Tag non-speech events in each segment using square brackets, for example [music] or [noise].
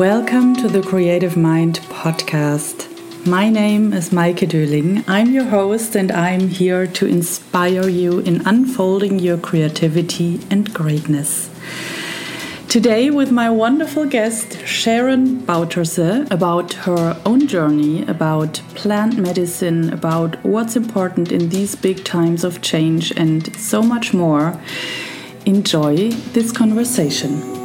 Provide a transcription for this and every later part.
Welcome to the Creative Mind podcast. My name is Maike Döling. I'm your host and I'm here to inspire you in unfolding your creativity and greatness. Today, with my wonderful guest Sharon Bouterse, about her own journey, about plant medicine, about what's important in these big times of change, and so much more. Enjoy this conversation.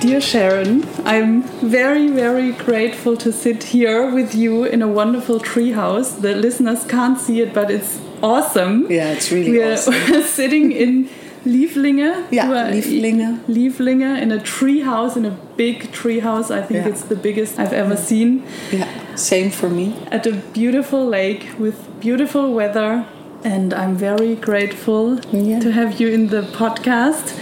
Dear Sharon, I'm very, very grateful to sit here with you in a wonderful treehouse. The listeners can't see it, but it's awesome. Yeah, it's really we're, awesome. We're [laughs] sitting in Lieflinge. Yeah, We're- Lieflinge. Lieflinge in a treehouse, in a big treehouse. I think Yeah. it's the biggest I've ever seen. Yeah, same for me. At a beautiful lake with beautiful weather. And I'm very grateful Yeah. to have you in the podcast.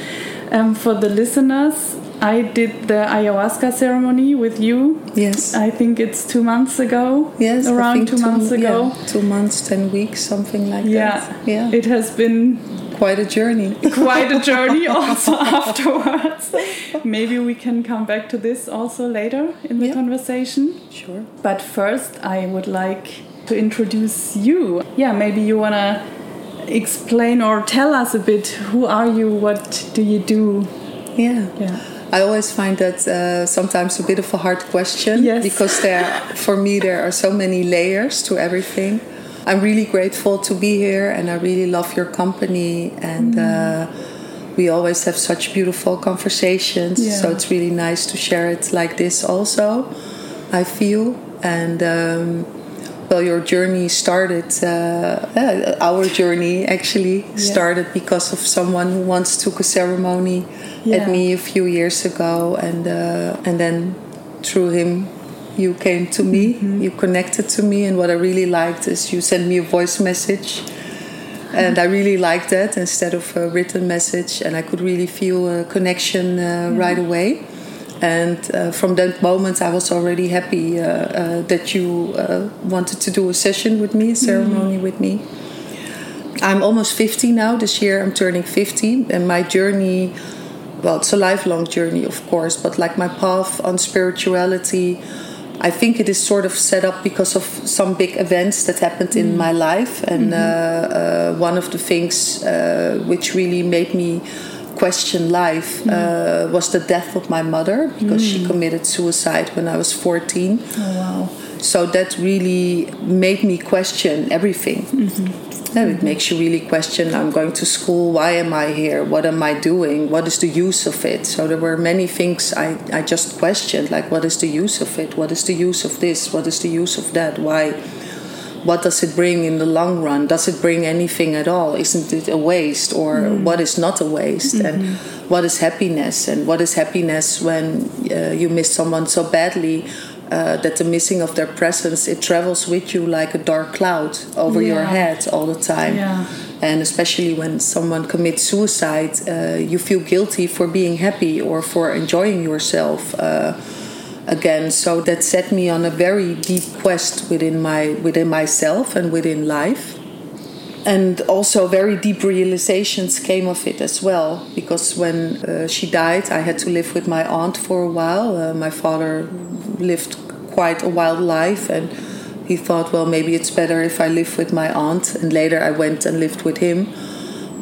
Um, for the listeners, I did the ayahuasca ceremony with you. Yes. I think it's two months ago. yes, around think two, months ago. yeah, two months, ten weeks, something like Yeah. that. Yeah, It has been quite a journey. [laughs] quite a journey [laughs] also afterwards. Maybe we can come back to this also later in the Yeah. conversation. Sure. But first, I would like to introduce you. Yeah, maybe you want to explain or tell us a bit who are you, what do you do? Yeah. Yeah. I always find that uh, sometimes a bit of a hard question Yes. because there, for me, there are so many layers to everything. I'm really grateful to be here, and I really love your company, and uh, we always have such beautiful conversations. Yeah. So it's really nice to share it like this, also. I feel, and um, well, your journey started. Uh, uh, our journey actually started because of someone who once took a ceremony Yeah. at me a few years ago, and uh, and then through him, you came to me. Mm-hmm. You connected to me, and what I really liked is you sent me a voice message. And I really liked that instead of a written message, and I could really feel a connection uh, right away. And uh, from that moment, I was already happy uh, uh, that you uh, wanted to do a session with me, a ceremony with me. I'm almost 50 now. This year I'm turning 50, and my journey well, it's a lifelong journey, of course, but like my path on spirituality, I think it is sort of set up because of some big events that happened in my life. And uh, uh, one of the things uh, which really made me question life mm. uh, was the death of my mother because she mm. committed suicide when I was 14. Oh, wow. So that really made me question everything. Mm-hmm. Yeah, it makes you really question I'm going to school, why am I here? What am I doing? What is the use of it? So there were many things I, I just questioned like, what is the use of it? What is the use of this? What is the use of that? Why? What does it bring in the long run? Does it bring anything at all? Isn't it a waste? Or what is not a waste? And what is happiness? And what is happiness when uh, you miss someone so badly? Uh, that the missing of their presence it travels with you like a dark cloud over your head all the time Yeah. and especially when someone commits suicide uh, you feel guilty for being happy or for enjoying yourself uh, again. So that set me on a very deep quest within my within myself and within life. And also very deep realizations came of it as well because when uh, she died i had to live with my aunt for a while. Uh, my father lived quite a wild life and he thought well maybe it's better if i live with my aunt. And later i went and lived with him.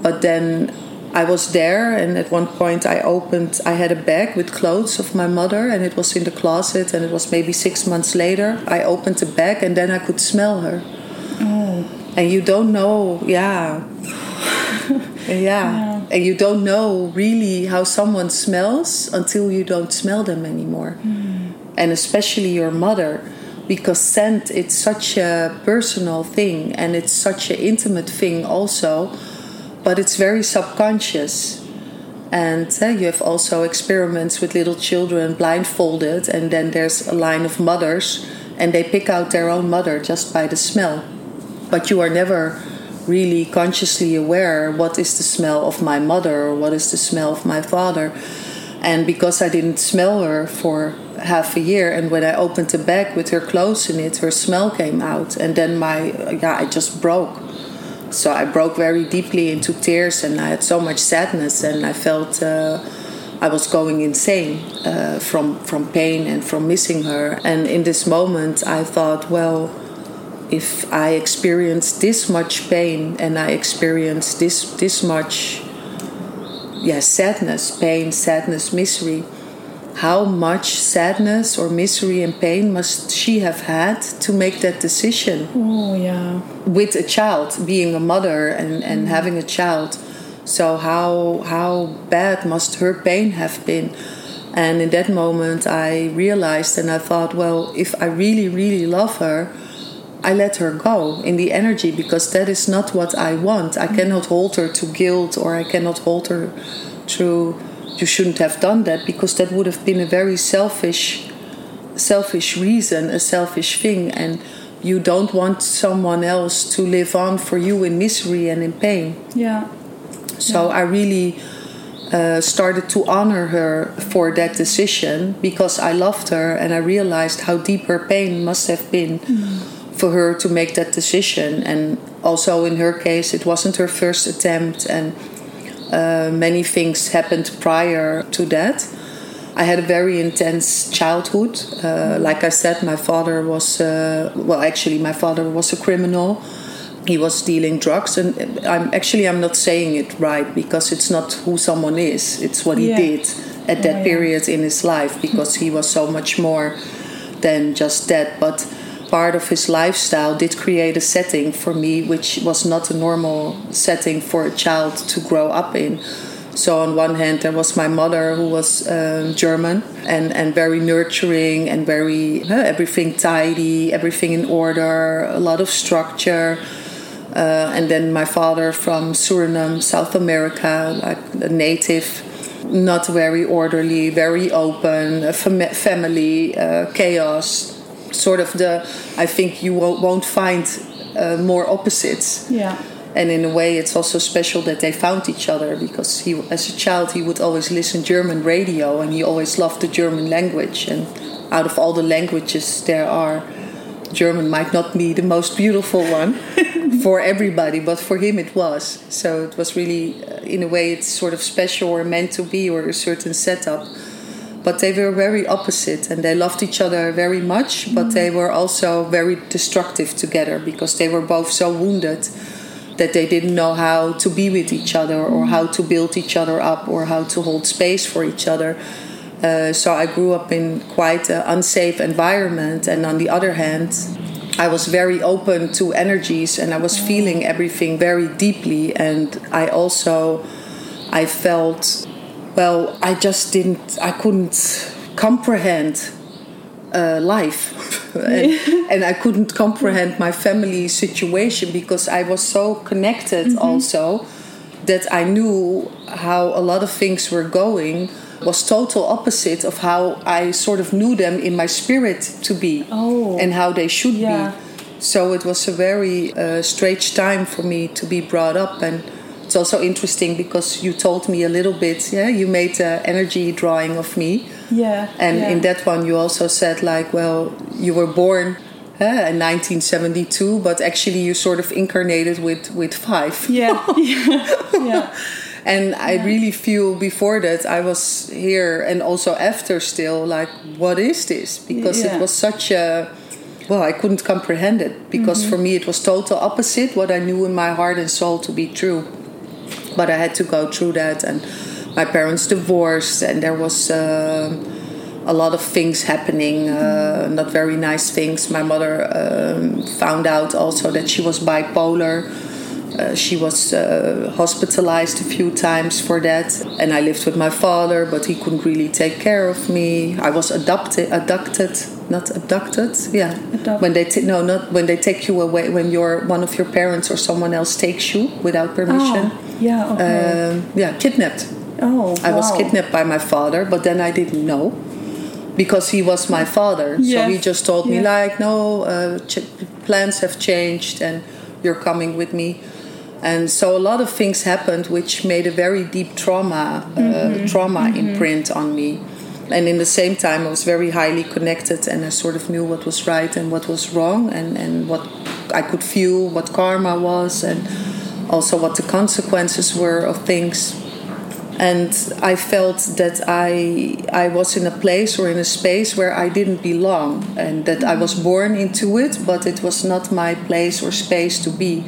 But then I was there, and at one point I opened. I had a bag with clothes of my mother, and it was in the closet. And it was maybe six months later. I opened the bag, and then I could smell her. Oh. And you don't know, [laughs] yeah. yeah. And you don't know really how someone smells until you don't smell them anymore. Hmm. And especially your mother, because scent it's such a personal thing and it's such an intimate thing also, but it's very subconscious. And uh, you have also experiments with little children blindfolded, and then there's a line of mothers, and they pick out their own mother just by the smell. But you are never really consciously aware what is the smell of my mother or what is the smell of my father. And because I didn't smell her for half a year, and when I opened the bag with her clothes in it, her smell came out, and then my yeah, I just broke so I broke very deeply into tears, and I had so much sadness, and I felt uh, I was going insane uh, from from pain and from missing her. And in this moment, I thought, well, if I experience this much pain and I experience this this much, yeah, sadness, pain, sadness, misery how much sadness or misery and pain must she have had to make that decision? Oh, yeah. With a child, being a mother and, and mm. having a child. So, how, how bad must her pain have been? And in that moment, I realized and I thought, well, if I really, really love her, I let her go in the energy because that is not what I want. I mm. cannot hold her to guilt or I cannot hold her to you shouldn't have done that because that would have been a very selfish selfish reason a selfish thing and you don't want someone else to live on for you in misery and in pain yeah so yeah. i really uh, started to honor her for that decision because i loved her and i realized how deep her pain must have been mm. for her to make that decision and also in her case it wasn't her first attempt and uh, many things happened prior to that. I had a very intense childhood. Uh, like I said, my father was, uh, well, actually, my father was a criminal. He was dealing drugs, and I'm actually I'm not saying it right because it's not who someone is; it's what he yeah. did at that oh, yeah. period in his life because he was so much more than just that. But part of his lifestyle did create a setting for me which was not a normal setting for a child to grow up in. So on one hand, there was my mother who was um, German and, and very nurturing and very uh, everything tidy, everything in order, a lot of structure. Uh, and then my father from Suriname, South America, like a native, not very orderly, very open, fam- family, uh, chaos, sort of the I think you won't find uh, more opposites. Yeah. And in a way, it's also special that they found each other because he, as a child, he would always listen German radio and he always loved the German language. And out of all the languages there are, German might not be the most beautiful one [laughs] for everybody, but for him it was. So it was really, uh, in a way, it's sort of special or meant to be or a certain setup but they were very opposite and they loved each other very much but mm. they were also very destructive together because they were both so wounded that they didn't know how to be with each other or how to build each other up or how to hold space for each other. Uh, so i grew up in quite an unsafe environment and on the other hand i was very open to energies and i was feeling everything very deeply and i also i felt well, I just didn't, I couldn't comprehend uh, life. [laughs] and, [laughs] and, I couldn't comprehend my family situation because I was so connected mm-hmm. also that I knew how a lot of things were going was total opposite of how I sort of knew them in my spirit to be oh. and how they should yeah. be. So it was a very uh, strange time for me to be brought up and it's also interesting because you told me a little bit yeah you made an energy drawing of me yeah and yeah. in that one you also said like well you were born uh, in 1972 but actually you sort of incarnated with with five yeah yeah, [laughs] yeah. and i yeah. really feel before that i was here and also after still like what is this because it was such a well i couldn't comprehend it because mm-hmm. for me it was total opposite what i knew in my heart and soul to be true but I had to go through that, and my parents divorced, and there was uh, a lot of things happening, uh, not very nice things. My mother um, found out also that she was bipolar. Uh, she was uh, hospitalized a few times for that, and I lived with my father, but he couldn't really take care of me. I was adopted, abducted, not abducted, yeah. Adopt. When they t- no, not when they take you away. When your one of your parents or someone else takes you without permission. Oh. Yeah, okay. Um, yeah, kidnapped. Oh, I was kidnapped by my father, but then I didn't know because he was my father. Yes. So he just told me like, no, uh, ch- plans have changed and you're coming with me. And so a lot of things happened, which made a very deep trauma, uh, mm-hmm. trauma mm-hmm. imprint on me. And in the same time, I was very highly connected, and I sort of knew what was right and what was wrong, and, and what I could feel, what karma was, and also what the consequences were of things. And I felt that I I was in a place or in a space where I didn't belong, and that I was born into it, but it was not my place or space to be.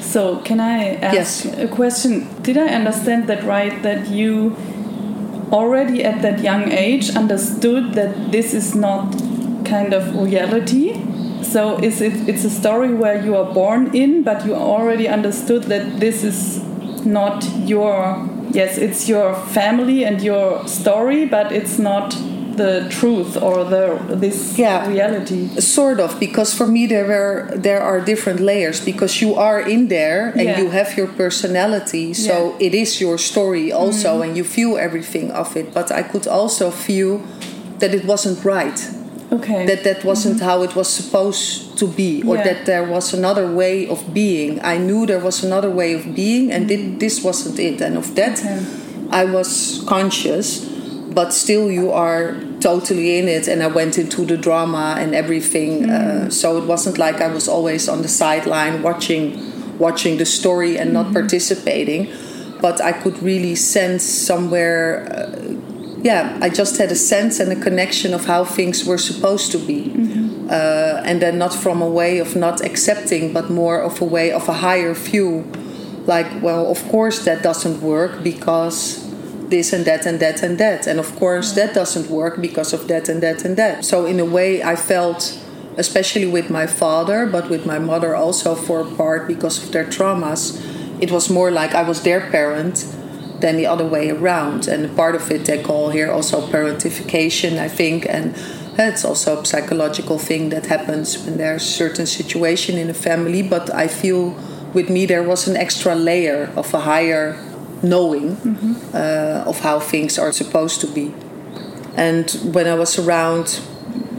So, can I ask Yes. a question? Did I understand that right? That you already at that young age understood that this is not kind of reality? So, is it? It's a story where you are born in, but you already understood that this is not your. Yes, it's your family and your story, but it's not the truth or the this Yeah. reality. Sort of, because for me there were there are different layers because you are in there and Yeah. you have your personality, so Yeah. It is your story also, mm-hmm. and you feel everything of it. But I could also feel that it wasn't right, Okay. that that wasn't how it was supposed to be, or Yeah. that there was another way of being. I knew there was another way of being, and thi- this wasn't it. And of that, Okay. I was conscious, but still, you are totally in it. And I went into the drama and everything. Uh, so it wasn't like I was always on the sideline watching, watching the story and not participating. But I could really sense somewhere. Uh, yeah, I just had a sense and a connection of how things were supposed to be. Uh, and then not from a way of not accepting, but more of a way of a higher view. Like, well, of course that doesn't work because this and that and that and that. And of course that doesn't work because of that and that and that. So, in a way, I felt, especially with my father, but with my mother also for a part because of their traumas, it was more like I was their parent than the other way around. And part of it they call here also parentification, I think, and it's also a psychological thing that happens when there's a certain situation in a family. But I feel with me there was an extra layer of a higher knowing uh, of how things are supposed to be. And when I was around,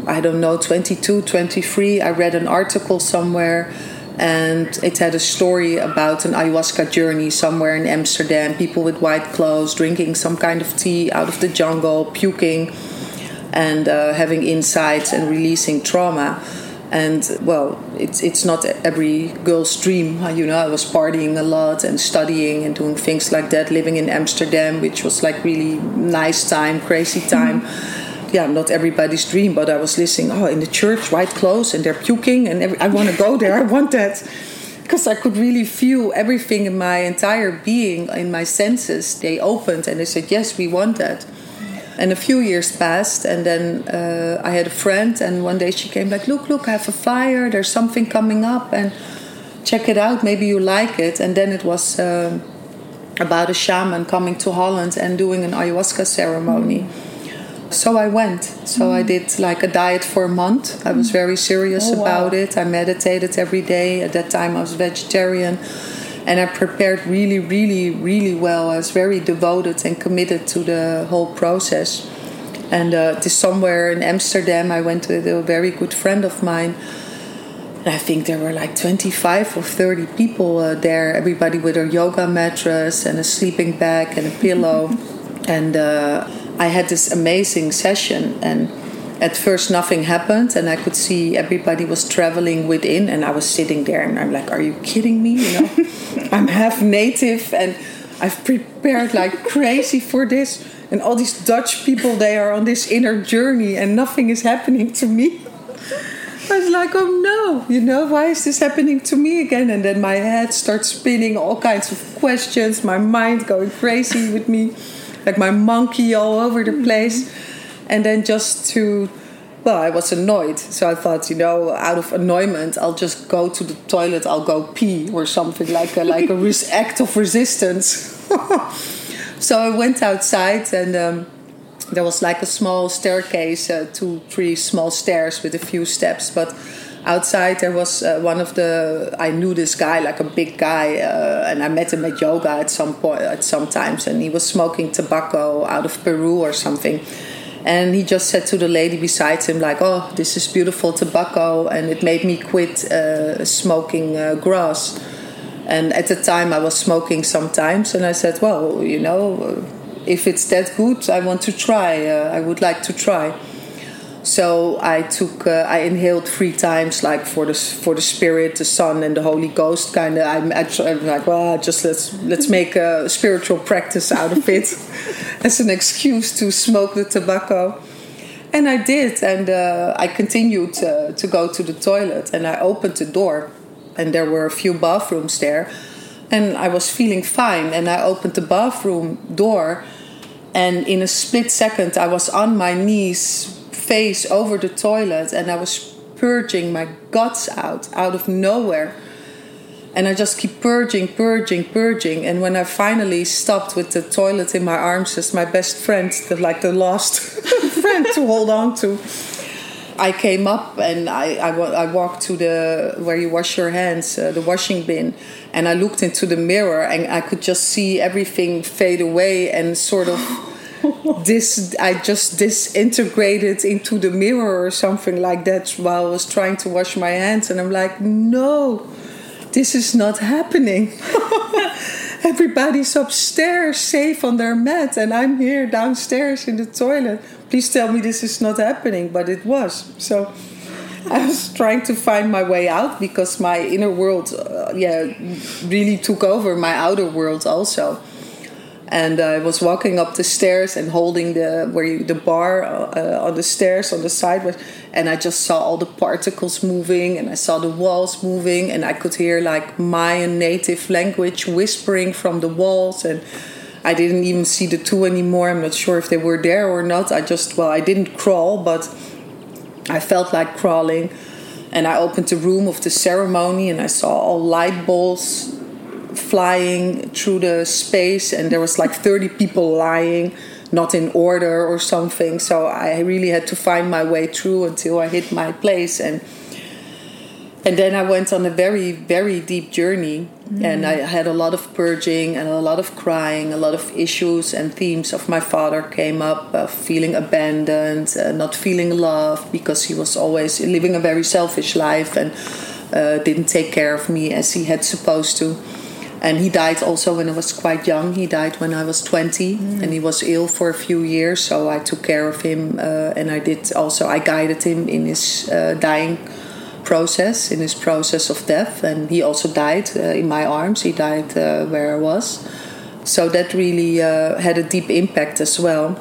I don't know, 22, 23, I read an article somewhere and it had a story about an ayahuasca journey somewhere in Amsterdam. People with white clothes drinking some kind of tea out of the jungle, puking, and uh, having insights and releasing trauma. And well, it's it's not every girl's dream. You know, I was partying a lot and studying and doing things like that. Living in Amsterdam, which was like really nice time, crazy time yeah, not everybody's dream, but I was listening. Oh, in the church, white clothes, and they're puking, and every, I want to go there. I want that because I could really feel everything in my entire being, in my senses. They opened and they said, "Yes, we want that." And a few years passed, and then uh, I had a friend, and one day she came like, "Look, look, I have a fire. There's something coming up, and check it out. Maybe you like it." And then it was. Um, about a shaman coming to Holland and doing an ayahuasca ceremony. So I went. So I did like a diet for a month. I was very serious Oh, wow. about it. I meditated every day. At that time, I was vegetarian. And I prepared really, really, really well. I was very devoted and committed to the whole process. And uh, to somewhere in Amsterdam, I went with a very good friend of mine. And I think there were like 25 or 30 people uh, there, everybody with a yoga mattress and a sleeping bag and a pillow. [laughs] and uh, I had this amazing session. And at first, nothing happened, and I could see everybody was traveling within. And I was sitting there, and I'm like, Are you kidding me? You know, [laughs] I'm half native, and I've prepared like crazy for this. And all these Dutch people, they are on this inner journey, and nothing is happening to me. I was like, oh no, you know, why is this happening to me again? And then my head starts spinning all kinds of questions, my mind going crazy with me, like my monkey all over the place. And then just to, well, I was annoyed. So I thought, you know, out of annoyment, I'll just go to the toilet, I'll go pee or something like a, like a [laughs] act of resistance. [laughs] so I went outside and. Um, there was like a small staircase, uh, two, three small stairs with a few steps. But outside there was uh, one of the. I knew this guy, like a big guy, uh, and I met him at yoga at some point, at some times, and he was smoking tobacco out of Peru or something. And he just said to the lady beside him, like, "Oh, this is beautiful tobacco," and it made me quit uh, smoking uh, grass. And at the time, I was smoking sometimes, and I said, "Well, you know." if it's that good, I want to try. Uh, I would like to try. So I took, uh, I inhaled three times, like for the for the Spirit, the Son, and the Holy Ghost. Kind of, I'm actually I'm like, well, just let's let's make a spiritual practice out of it, [laughs] as an excuse to smoke the tobacco. And I did, and uh, I continued to, to go to the toilet, and I opened the door, and there were a few bathrooms there, and I was feeling fine, and I opened the bathroom door, and in a split second, I was on my knees face over the toilet and I was purging my guts out out of nowhere. And I just keep purging, purging, purging. And when I finally stopped with the toilet in my arms as my best friend, the, like the last [laughs] friend to hold on to, I came up and I, I, I, walked to the where you wash your hands, uh, the washing bin, and I looked into the mirror and I could just see everything fade away and sort of [laughs] this I just disintegrated into the mirror or something like that while I was trying to wash my hands and I'm like no this is not happening. [laughs] Everybody's upstairs safe on their mat and I'm here downstairs in the toilet. Please tell me this is not happening but it was. So I was trying to find my way out because my inner world uh, yeah really took over my outer world also and I was walking up the stairs and holding the where you, the bar uh, on the stairs on the side, and I just saw all the particles moving, and I saw the walls moving, and I could hear like Mayan native language whispering from the walls, and I didn't even see the two anymore. I'm not sure if they were there or not. I just well, I didn't crawl, but I felt like crawling, and I opened the room of the ceremony, and I saw all light balls flying through the space and there was like 30 people lying not in order or something. So i really had to find my way through until i hit my place and and then i went on a very very deep journey. Mm. and i had a lot of purging and a lot of crying a lot of issues and themes of my father came up uh, feeling abandoned uh, not feeling loved because he was always living a very selfish life and uh, didn't take care of me as he had supposed to and he died also when I was quite young. He died when I was 20 mm. and he was ill for a few years. So I took care of him uh, and I did also, I guided him in his uh, dying process, in his process of death. And he also died uh, in my arms. He died uh, where I was. So that really uh, had a deep impact as well.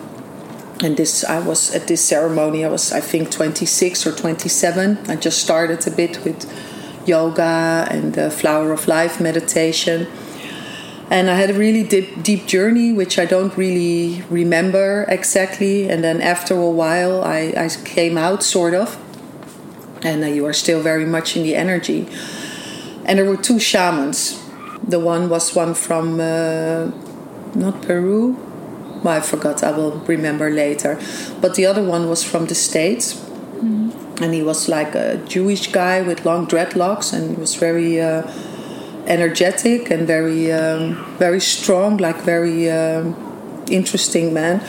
And this, I was at this ceremony, I was, I think, 26 or 27. I just started a bit with yoga and the flower of life meditation. And I had a really deep, deep journey, which I don't really remember exactly. And then after a while, I, I came out, sort of. And uh, you are still very much in the energy. And there were two shamans. The one was one from, uh, not Peru, well, I forgot, I will remember later. But the other one was from the States. Mm-hmm and he was like a Jewish guy with long dreadlocks, and he was very uh, energetic and very um, very strong, like very um, interesting man.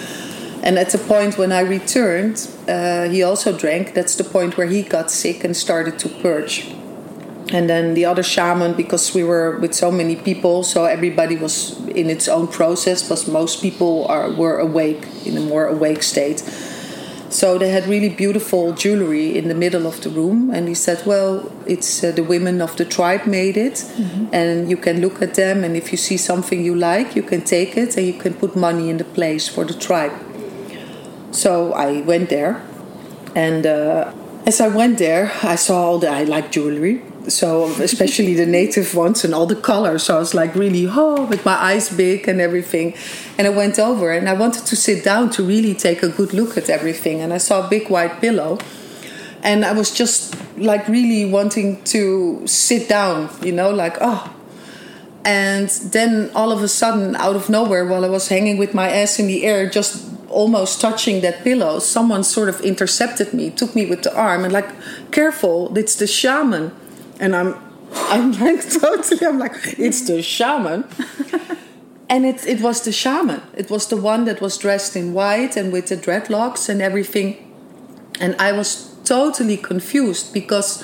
And at the point when I returned, uh, he also drank. That's the point where he got sick and started to purge. And then the other shaman, because we were with so many people, so everybody was in its own process. But most people are were awake in a more awake state so they had really beautiful jewelry in the middle of the room, and he said, "Well, it's uh, the women of the tribe made it, mm-hmm. and you can look at them, and if you see something you like, you can take it, and you can put money in the place for the tribe." So I went there, and uh, as I went there, I saw all the I like jewelry, so especially the native ones and all the colors. So I was like really oh, with my eyes big and everything. And I went over and I wanted to sit down to really take a good look at everything. And I saw a big white pillow, and I was just like really wanting to sit down, you know, like oh. And then all of a sudden, out of nowhere, while I was hanging with my ass in the air, just almost touching that pillow, someone sort of intercepted me, took me with the arm, and like, careful, it's the shaman and I'm I'm like [laughs] totally I'm like it's the shaman. and it it was the shaman. It was the one that was dressed in white and with the dreadlocks and everything. And I was totally confused because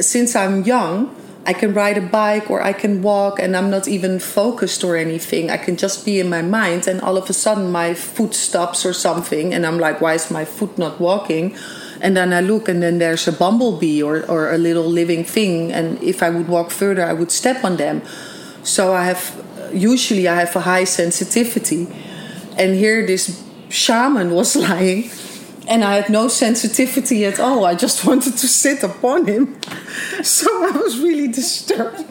since I'm young, I can ride a bike or I can walk and I'm not even focused or anything. I can just be in my mind and all of a sudden my foot stops or something and I'm like, why is my foot not walking? And then I look, and then there's a bumblebee or, or a little living thing. And if I would walk further, I would step on them. So I have, usually, I have a high sensitivity. And here, this shaman was [laughs] lying, and I had no sensitivity at all. I just wanted to sit upon him. [laughs] So I was really disturbed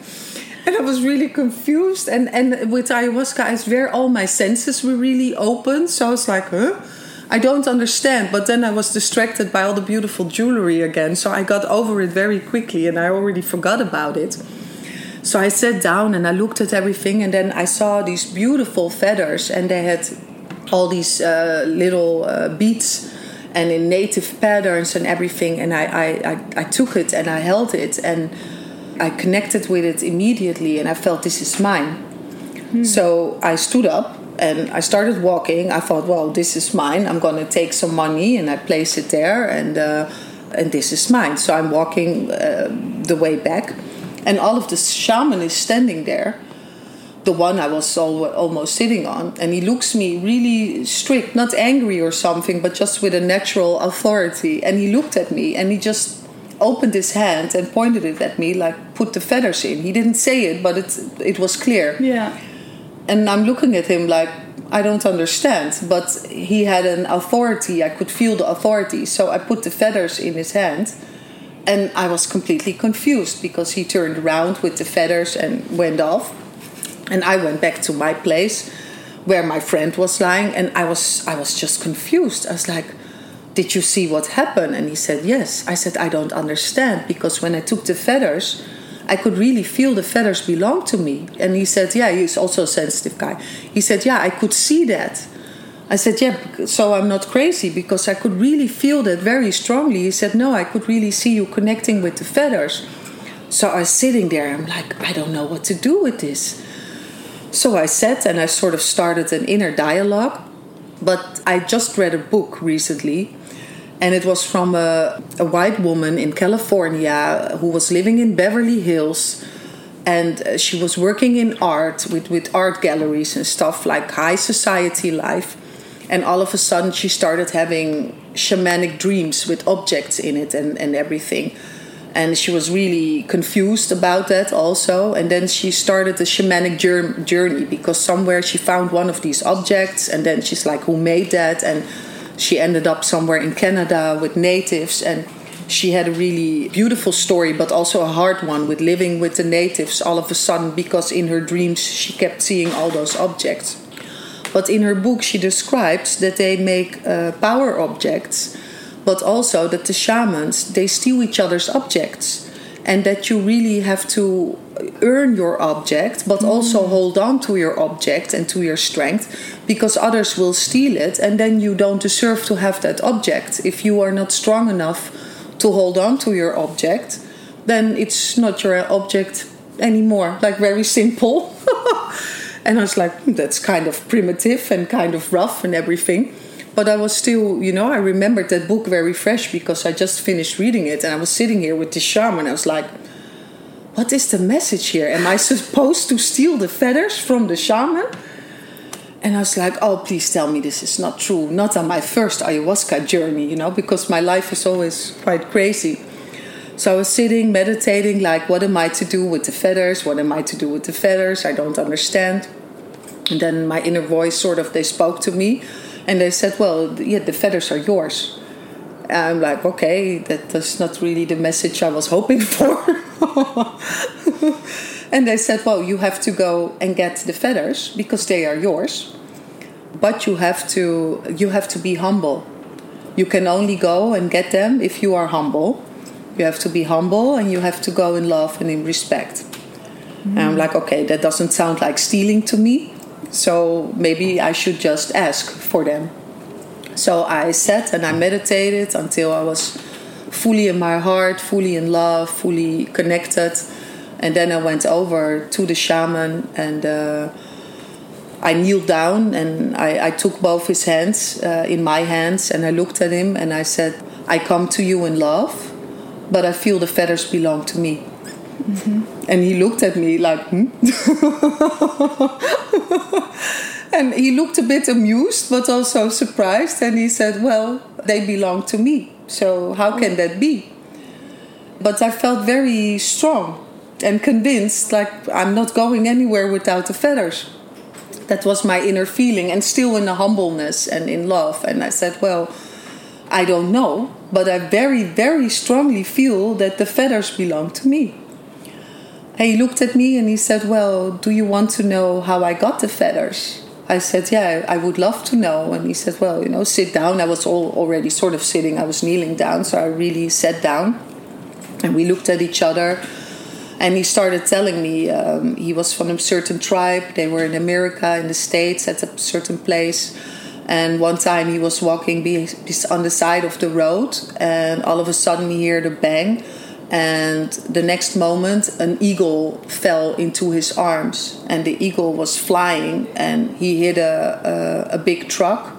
and I was really confused. And and with ayahuasca, I swear all my senses were really open. So I was like, huh? I don't understand. But then I was distracted by all the beautiful jewelry again. So I got over it very quickly and I already forgot about it. So I sat down and I looked at everything. And then I saw these beautiful feathers and they had all these uh, little uh, beads and in native patterns and everything. And I, I, I, I took it and I held it. And I connected with it immediately and I felt this is mine. Hmm. So I stood up and I started walking. I thought, well, this is mine. I'm going to take some money and I place it there and uh, and this is mine. So I'm walking uh, the way back, and all of the shaman is standing there. The one I was almost sitting on, and he looks me really strict, not angry or something, but just with a natural authority. And he looked at me, and he just opened his hand and pointed it at me, like put the feathers in. He didn't say it, but it it was clear. Yeah. And I'm looking at him like I don't understand, but he had an authority. I could feel the authority, so I put the feathers in his hand, and I was completely confused because he turned around with the feathers and went off, and I went back to my place where my friend was lying, and I was I was just confused. I was like did you see what happened? And he said, Yes. I said, I don't understand because when I took the feathers, I could really feel the feathers belong to me. And he said, Yeah, he's also a sensitive guy. He said, Yeah, I could see that. I said, Yeah, so I'm not crazy because I could really feel that very strongly. He said, No, I could really see you connecting with the feathers. So I was sitting there, I'm like, I don't know what to do with this. So I sat and I sort of started an inner dialogue. But I just read a book recently and it was from a, a white woman in California who was living in Beverly Hills. And uh, she was working in art with, with art galleries and stuff like high society life. And all of a sudden she started having shamanic dreams with objects in it and, and everything. And she was really confused about that also. And then she started the shamanic journey because somewhere she found one of these objects. And then she's like who made that? And she ended up somewhere in Canada with natives and she had a really beautiful story but also a hard one with living with the natives all of a sudden because in her dreams she kept seeing all those objects. But in her book she describes that they make uh, power objects but also that the shamans they steal each other's objects and that you really have to earn your object but mm. also hold on to your object and to your strength because others will steal it and then you don't deserve to have that object if you are not strong enough to hold on to your object then it's not your object anymore like very simple [laughs] and i was like hmm, that's kind of primitive and kind of rough and everything but I was still, you know, I remembered that book very fresh because I just finished reading it and I was sitting here with the shaman. I was like, what is the message here? Am I supposed to steal the feathers from the shaman? And I was like, oh, please tell me this is not true. Not on my first ayahuasca journey, you know, because my life is always quite crazy. So I was sitting, meditating, like, what am I to do with the feathers? What am I to do with the feathers? I don't understand. And then my inner voice sort of, they spoke to me and they said, well, yeah, the feathers are yours. I'm like, okay, that, that's not really the message I was hoping [laughs] for. and they said, well, you have to go and get the feathers because they are yours. But you have to you have to be humble. You can only go and get them if you are humble. You have to be humble and you have to go in love and in respect. Mm. And I'm like, okay, that doesn't sound like stealing to me. So maybe I should just ask for them. So I sat and I meditated until I was fully in my heart, fully in love, fully connected. And then I went over to the shaman and uh, I kneeled down and I, I took both his hands uh, in my hands and I looked at him and I said, I come to you in love, but I feel the feathers belong to me. Mm-hmm. And he looked at me like, hmm? [laughs] and he looked a bit amused, but also surprised. And he said, Well, they belong to me. So how can that be? But I felt very strong and convinced like I'm not going anywhere without the feathers. That was my inner feeling, and still in a humbleness and in love. And I said, Well, I don't know, but I very, very strongly feel that the feathers belong to me. And he looked at me and he said, Well, do you want to know how I got the feathers? I said, Yeah, I would love to know. And he said, Well, you know, sit down. I was all, already sort of sitting, I was kneeling down, so I really sat down. And we looked at each other. And he started telling me um, he was from a certain tribe. They were in America, in the States, at a certain place. And one time he was walking on the side of the road, and all of a sudden he heard a bang and the next moment an eagle fell into his arms and the eagle was flying and he hit a, a, a big truck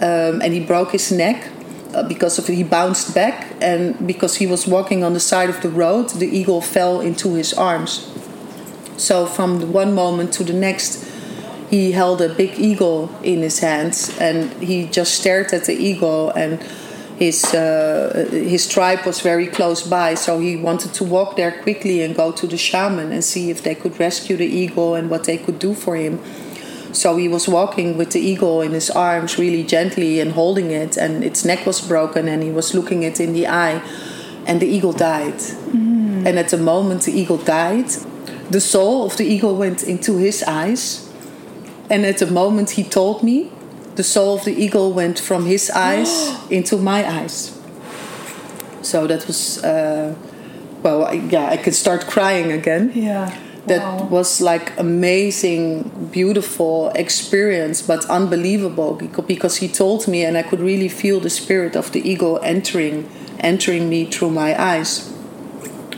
um, and he broke his neck uh, because of he bounced back and because he was walking on the side of the road the eagle fell into his arms. So from one moment to the next he held a big eagle in his hands and he just stared at the eagle and his uh, his tribe was very close by, so he wanted to walk there quickly and go to the shaman and see if they could rescue the eagle and what they could do for him. So he was walking with the eagle in his arms, really gently and holding it, and its neck was broken, and he was looking it in the eye, and the eagle died. Mm. And at the moment the eagle died, the soul of the eagle went into his eyes, and at the moment he told me the soul of the eagle went from his [gasps] eyes into my eyes. So that was, uh, well, yeah, I could start crying again. Yeah. That wow. was like amazing, beautiful experience, but unbelievable because he told me, and I could really feel the spirit of the eagle entering, entering me through my eyes.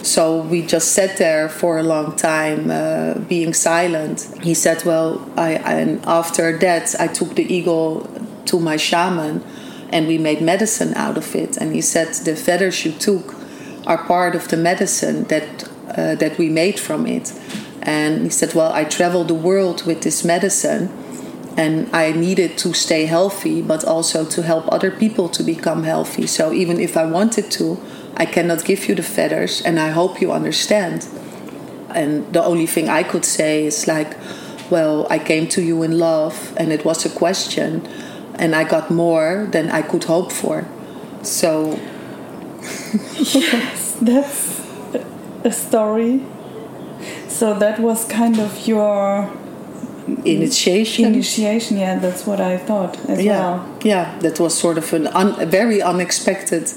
So we just sat there for a long time, uh, being silent. He said, "Well, I and after that, I took the eagle to my shaman, and we made medicine out of it. And he said the feathers you took are part of the medicine that uh, that we made from it. And he said, "Well, I traveled the world with this medicine." and I needed to stay healthy, but also to help other people to become healthy. So even if I wanted to, I cannot give you the feathers, and I hope you understand. And the only thing I could say is like, well, I came to you in love, and it was a question, and I got more than I could hope for. So. [laughs] yes, that's a story. So that was kind of your initiation. Initiation, yeah, that's what I thought as yeah. well. Yeah, that was sort of an un, a very unexpected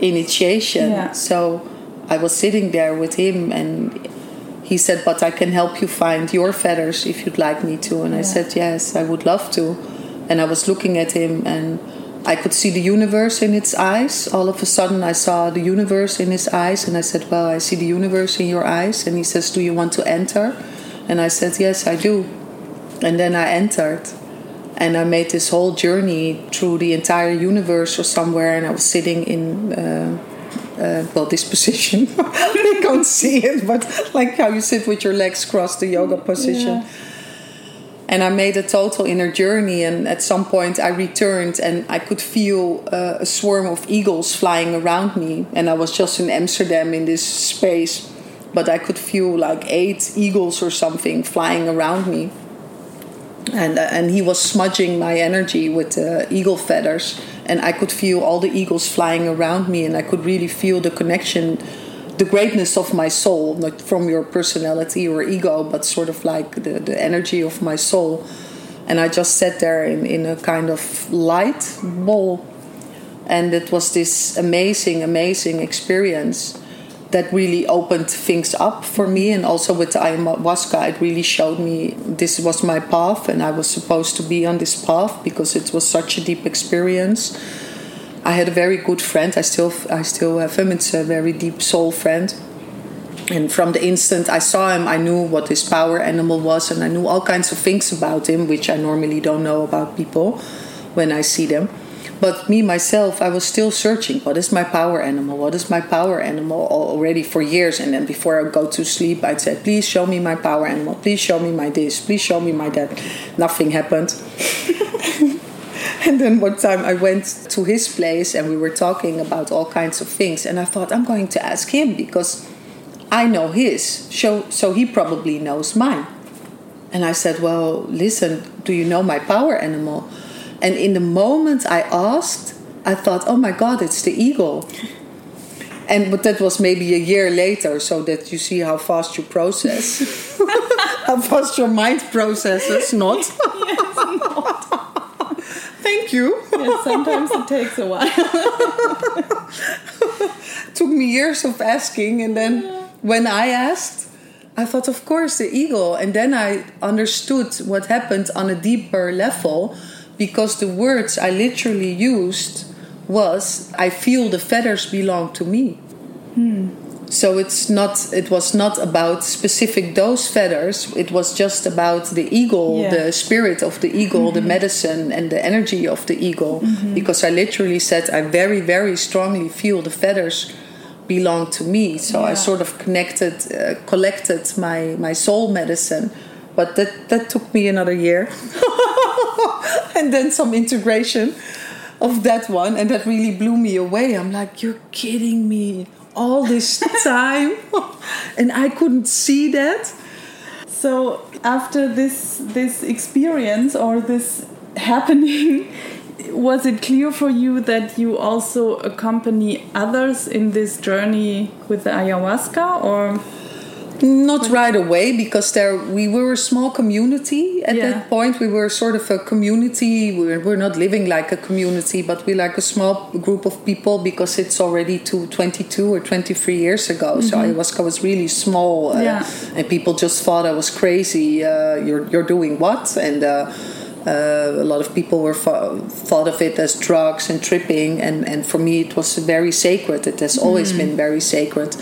initiation. Yeah. So I was sitting there with him and he said, But I can help you find your feathers if you'd like me to. And yeah. I said, Yes, I would love to. And I was looking at him and I could see the universe in its eyes. All of a sudden, I saw the universe in his eyes, and I said, Well, I see the universe in your eyes. And he says, Do you want to enter? And I said, Yes, I do. And then I entered and I made this whole journey through the entire universe or somewhere, and I was sitting in. Uh, uh, well, this [laughs] position. they can't see it, but like how you sit with your legs crossed, the yoga position. Yeah. And I made a total inner journey, and at some point I returned, and I could feel uh, a swarm of eagles flying around me. And I was just in Amsterdam in this space, but I could feel like eight eagles or something flying around me and uh, and he was smudging my energy with uh, eagle feathers. And i could feel all the eagles flying around me and i could really feel the connection the greatness of my soul not from your personality or ego but sort of like the, the energy of my soul. And i just sat there in, in a kind of light ball and it was this amazing amazing experience that really opened things up for me. And also with the ayahuasca, it really showed me this was my path and I was supposed to be on this path because it was such a deep experience. I had a very good friend. I still, I still have him. It's a very deep soul friend. And from the instant I saw him, I knew what his power animal was, and I knew all kinds of things about him, which I normally don't know about people when I see them. But me myself, I was still searching. What is my power animal? What is my power animal? Already for years, and then before I go to sleep, I'd say, "Please show me my power animal. Please show me my this. Please show me my that." Nothing happened. [laughs] and then one time I went to his place and we were talking about all kinds of things. And I thought, I'm going to ask him because I know his, so, so he probably knows mine. And I said, Well, listen, do you know my power animal? And in the moment I asked, I thought, Oh my God, it's the eagle. And but that was maybe a year later, so that you see how fast you process, [laughs] how fast your mind processes. Not. yes, not. Thank you. Yes, sometimes it takes a while. [laughs] Took me years of asking, and then yeah. when I asked, I thought, of course, the eagle. And then I understood what happened on a deeper level because the words I literally used was I feel the feathers belong to me. Hmm. So it's not it was not about specific those feathers. It was just about the eagle, yeah. the spirit of the eagle, mm-hmm. the medicine and the energy of the eagle. Mm-hmm. Because I literally said I very, very strongly feel the feathers belong to me. So yeah. I sort of connected, uh, collected my my soul medicine. But that that took me another year, [laughs] and then some integration of that one, and that really blew me away. I'm like, you're kidding me! All this [laughs] time, [laughs] and I couldn't see that. So after this this experience or this happening was it clear for you that you also accompany others in this journey with the ayahuasca or not right away because there we were a small community at yeah. that point we were sort of a community we're, we're not living like a community but we're like a small group of people because it's already to 22 or 23 years ago mm -hmm. so mm-hmm. ayahuasca was really small uh, yeah. and people just thought i was crazy uh, you're, you're doing what and uh, uh, a lot of people were thought of it as drugs and tripping, and, and for me it was very sacred. It has always mm. been very sacred.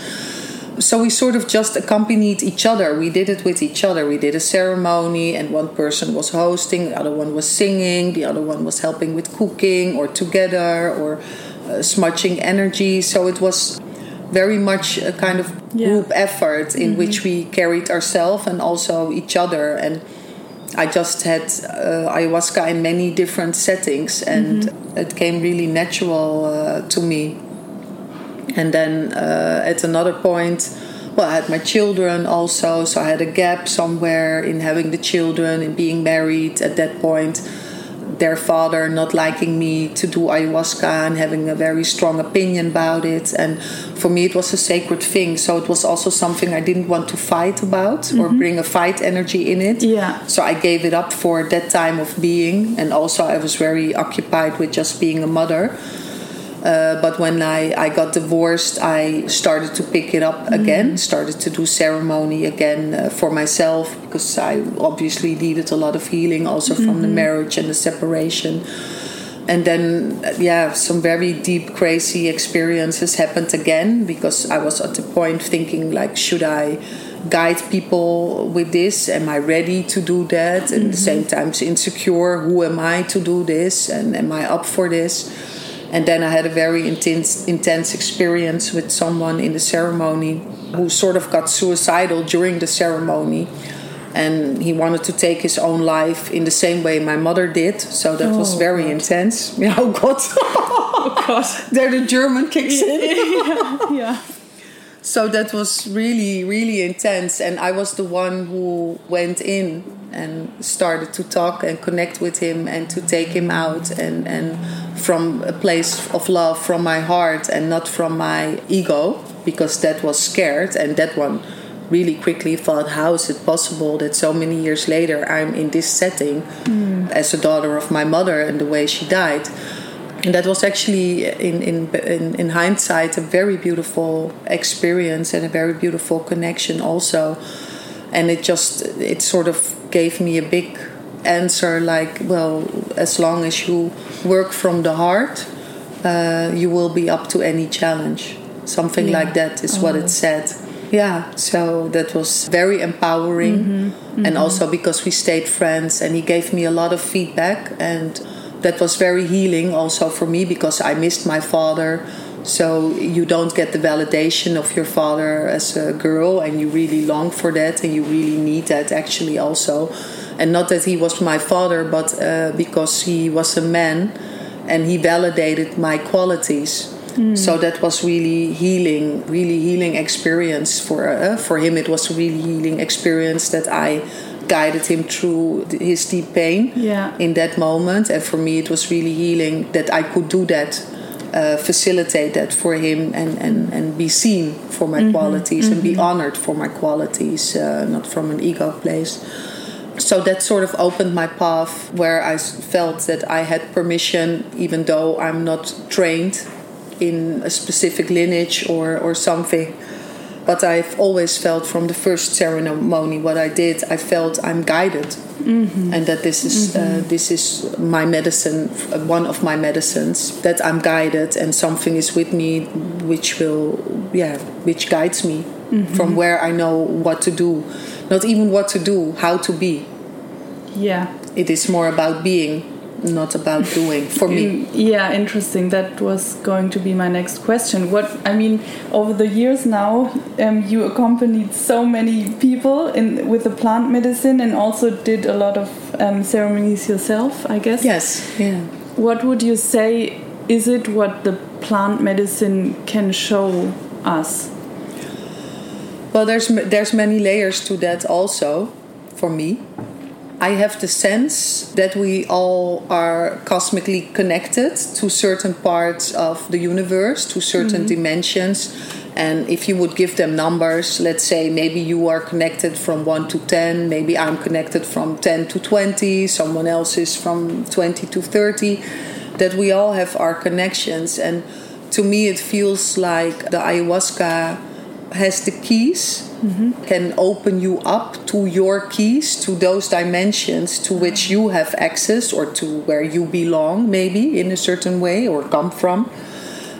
So we sort of just accompanied each other. We did it with each other. We did a ceremony, and one person was hosting, the other one was singing, the other one was helping with cooking, or together, or uh, smudging energy. So it was very much a kind of yeah. group effort in mm-hmm. which we carried ourselves and also each other and I just had uh, ayahuasca in many different settings, and mm-hmm. it came really natural uh, to me. And then uh, at another point, well, I had my children also, so I had a gap somewhere in having the children and being married at that point their father not liking me to do ayahuasca and having a very strong opinion about it. And for me, it was a sacred thing. So it was also something I didn't want to fight about mm-hmm. or bring a fight energy in it. Yeah. So I gave it up for that time of being. And also, I was very occupied with just being a mother. Uh, but when I, I got divorced, I started to pick it up again, mm. started to do ceremony again uh, for myself because I obviously needed a lot of healing also from mm-hmm. the marriage and the separation. And then, uh, yeah, some very deep, crazy experiences happened again because I was at the point thinking, like, should I guide people with this? Am I ready to do that? And mm-hmm. at the same time, insecure, who am I to do this? And am I up for this? And then I had a very intense, intense experience with someone in the ceremony who sort of got suicidal during the ceremony. And he wanted to take his own life in the same way my mother did. So that oh, was very God. intense. Yeah, [laughs] oh God. oh God. there the German kicks in. yeah. yeah. [laughs] So that was really, really intense. And I was the one who went in and started to talk and connect with him and to take him out and, and from a place of love from my heart and not from my ego because that was scared and that one really quickly thought how is it possible that so many years later i'm in this setting mm. as a daughter of my mother and the way she died and that was actually in, in, in, in hindsight a very beautiful experience and a very beautiful connection also and it just it sort of gave me a big answer like well as long as you work from the heart uh, you will be up to any challenge something yeah. like that is oh. what it oh. said yeah so that was very empowering mm-hmm. Mm-hmm. and also because we stayed friends and he gave me a lot of feedback and that was very healing also for me because i missed my father so you don't get the validation of your father as a girl, and you really long for that, and you really need that actually also. and not that he was my father, but uh, because he was a man, and he validated my qualities. Mm. So that was really healing, really healing experience for uh, for him. It was a really healing experience that I guided him through his deep pain yeah. in that moment, and for me it was really healing that I could do that. Uh, facilitate that for him and, and, and be seen for my mm-hmm. qualities mm-hmm. and be mm-hmm. honored for my qualities, uh, not from an ego place. So that sort of opened my path where I felt that I had permission, even though I'm not trained in a specific lineage or, or something. But I've always felt from the first ceremony what I did, I felt I'm guided, mm-hmm. and that this is uh, mm-hmm. uh, this is my medicine, one of my medicines. That I'm guided, and something is with me, which will, yeah, which guides me mm-hmm. from where I know what to do, not even what to do, how to be. Yeah, it is more about being not about doing for me. Yeah, interesting. That was going to be my next question. What I mean, over the years now, um, you accompanied so many people in with the plant medicine and also did a lot of um, ceremonies yourself. I guess. Yes. Yeah. What would you say? Is it what the plant medicine can show us? Well, there's there's many layers to that also, for me. I have the sense that we all are cosmically connected to certain parts of the universe, to certain mm-hmm. dimensions. And if you would give them numbers, let's say maybe you are connected from 1 to 10, maybe I'm connected from 10 to 20, someone else is from 20 to 30, that we all have our connections. And to me, it feels like the ayahuasca has the keys mm-hmm. can open you up to your keys to those dimensions to which you have access or to where you belong maybe in a certain way or come from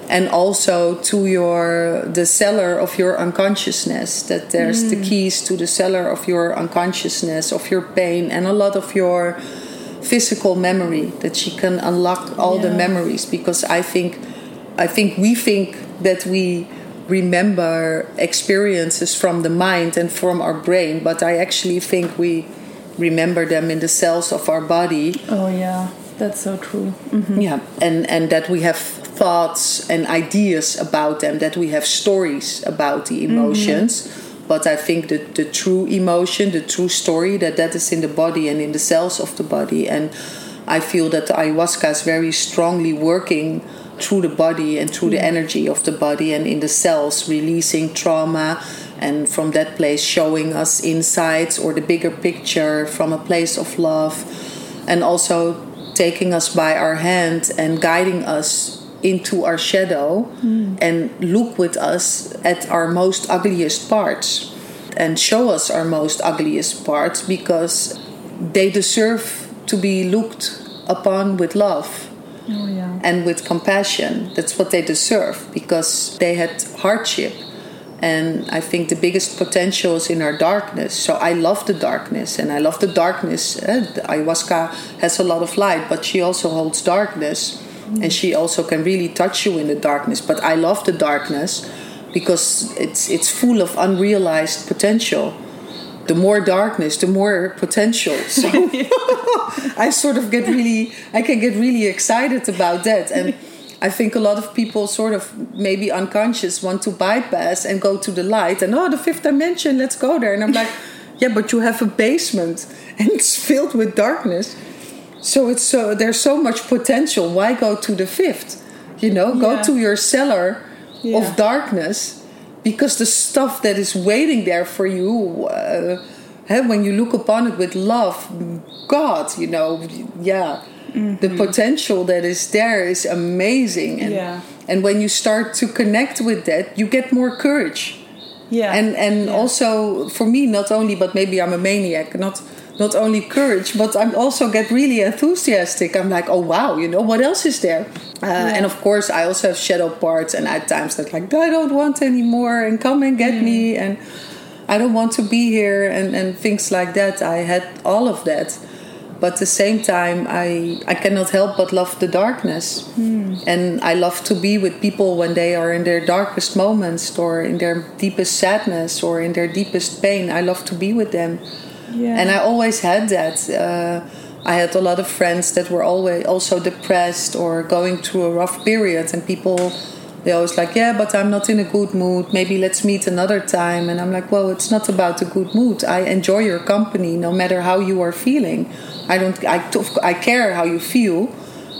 and also to your the cellar of your unconsciousness that there's mm. the keys to the cellar of your unconsciousness of your pain and a lot of your physical memory that she can unlock all yeah. the memories because i think i think we think that we remember experiences from the mind and from our brain, but I actually think we remember them in the cells of our body. Oh yeah, that's so true. Mm-hmm. Yeah, and and that we have thoughts and ideas about them, that we have stories about the emotions. Mm-hmm. But I think that the true emotion, the true story, that that is in the body and in the cells of the body. And I feel that ayahuasca is very strongly working through the body and through the energy of the body and in the cells, releasing trauma and from that place showing us insights or the bigger picture from a place of love. And also taking us by our hand and guiding us into our shadow mm. and look with us at our most ugliest parts and show us our most ugliest parts because they deserve to be looked upon with love Oh, yeah. and with compassion. That's what they deserve because they had hardship. And I think the biggest potential is in our darkness. So I love the darkness, and I love the darkness. Ayahuasca has a lot of light, but she also holds darkness, mm. and she also can really touch you in the darkness. But I love the darkness because it's it's full of unrealized potential the more darkness, the more potential. [laughs] So I sort of get really, I can get really excited about that. And I think a lot of people sort of maybe unconscious want to bypass and go to the light and oh, the fifth dimension, let's go there. And I'm like, [laughs] yeah, but you have a basement [laughs] and it's filled with darkness. So it's so there's so much potential. Why go to the fifth? You know, go to your cellar yeah. of darkness because the stuff that is waiting there for you uh, when you look upon it with love god you know yeah mm-hmm. the potential that is there is amazing and, yeah. and when you start to connect with that you get more courage yeah and and yeah. also for me not only but maybe i'm a maniac not not only courage but i also get really enthusiastic i'm like oh wow you know what else is there uh, yeah. And of course, I also have shadow parts, and at times that like I don't want anymore, and come and get mm. me, and I don't want to be here, and and things like that. I had all of that, but at the same time, I I cannot help but love the darkness, mm. and I love to be with people when they are in their darkest moments, or in their deepest sadness, or in their deepest pain. I love to be with them. And I always had that. Uh, I had a lot of friends that were always also depressed or going through a rough period, and people they always like, yeah, but I'm not in a good mood. Maybe let's meet another time. And I'm like, well, it's not about a good mood. I enjoy your company, no matter how you are feeling. I don't. I I care how you feel,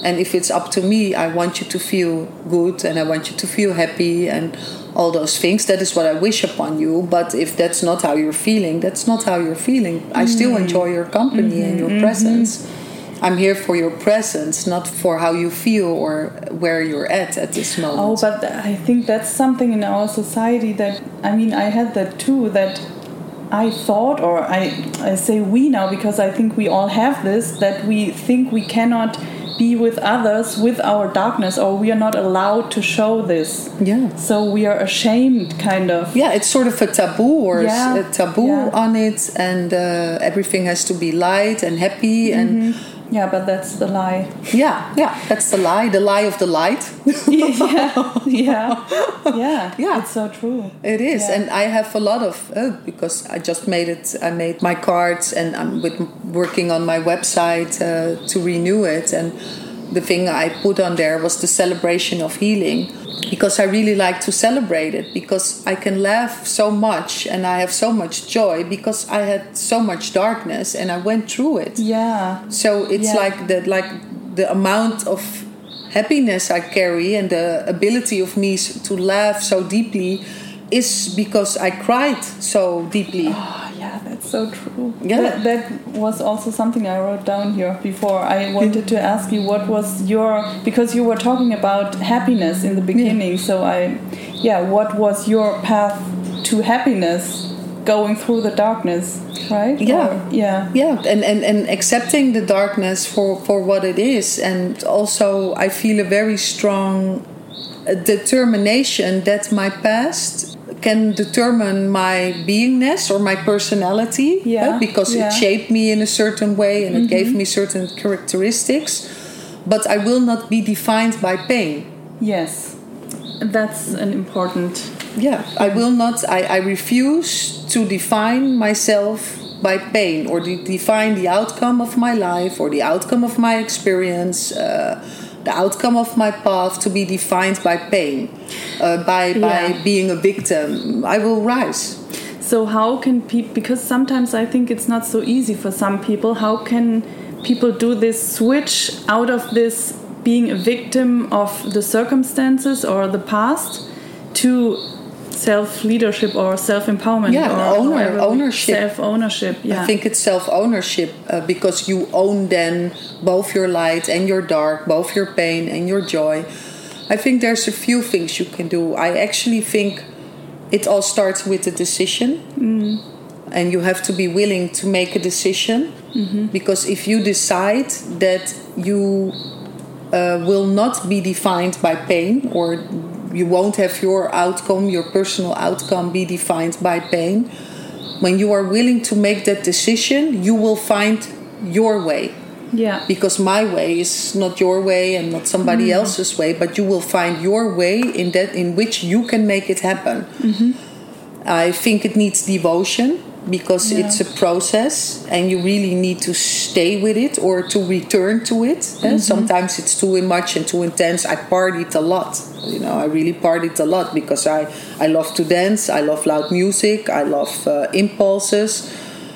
and if it's up to me, I want you to feel good, and I want you to feel happy, and all those things. That is what I wish upon you. But if that's not how you're feeling, that's not how you're feeling. I still Mm-hmm. enjoy your company and your presence. I'm here for your presence, not for how you feel or where you're at at this moment. Oh, but I think that's something in our society that I mean, I had that too. That I thought, or I, I say we now because I think we all have this that we think we cannot be with others with our darkness, or we are not allowed to show this. yeah. So we are ashamed, kind of. Yeah, it's sort of a taboo or Yeah, a taboo yeah. on it, and uh, everything has to be light and happy. And Yeah, but that's the lie. yeah, yeah, that's the lie, the lie of the light. [laughs] yeah, yeah, yeah. [laughs] Yeah. It's so true. It is, Yeah. and I have a lot of uh, because I just made it. I made my cards, and I'm with working on my website uh, to renew it. And the thing I put on there was the celebration of healing, because I really like to celebrate it because I can laugh so much and I have so much joy because I had so much darkness and I went through it. Yeah. So it's Yeah. like the like the amount of happiness I carry and the ability of me to laugh so deeply is because I cried so deeply. Oh, yeah, that's so true. Yeah. That, that was also something I wrote down here before. I wanted to ask you what was your because you were talking about happiness in the beginning. So I, yeah, what was your path to happiness going through the darkness, right? Yeah. Or- yeah. Yeah, and, and, and accepting the darkness for, for what it is. And also, I feel a very strong uh, determination that my past can determine my beingness or my personality Yeah, uh, because yeah. it shaped me in a certain way and it gave me certain characteristics but i will not be defined by pain Yes. That's an important. yeah i will not i, I refuse to define myself by pain or to define the outcome of my life or the outcome of my experience uh, the outcome of my path to be defined by pain uh, by by being a victim i will rise So how can people? Because sometimes I think it's not so easy for some people. How can people do this switch out of this being a victim of the circumstances or the past to self leadership or self empowerment? Yeah, or owner- ownership. Self ownership. Yeah. I think it's self ownership uh, because you own then both your light and your dark, both your pain and your joy. I think there's a few things you can do. I actually think it all starts with a decision. And you have to be willing to make a decision because if you decide that you uh, will not be defined by pain or you won't have your outcome, your personal outcome, be defined by pain, when you are willing to make that decision, you will find your way. yeah. Because my way is not your way and not somebody mm-hmm. else's way, but you will find your way in that in which you can make it happen. Mm-hmm. I think it needs devotion because Yeah. it's a process and you really need to stay with it or to return to it. And sometimes it's too much and too intense. I partied a lot. You know, I really partied a lot because I, I love to dance, I love loud music, I love uh, impulses.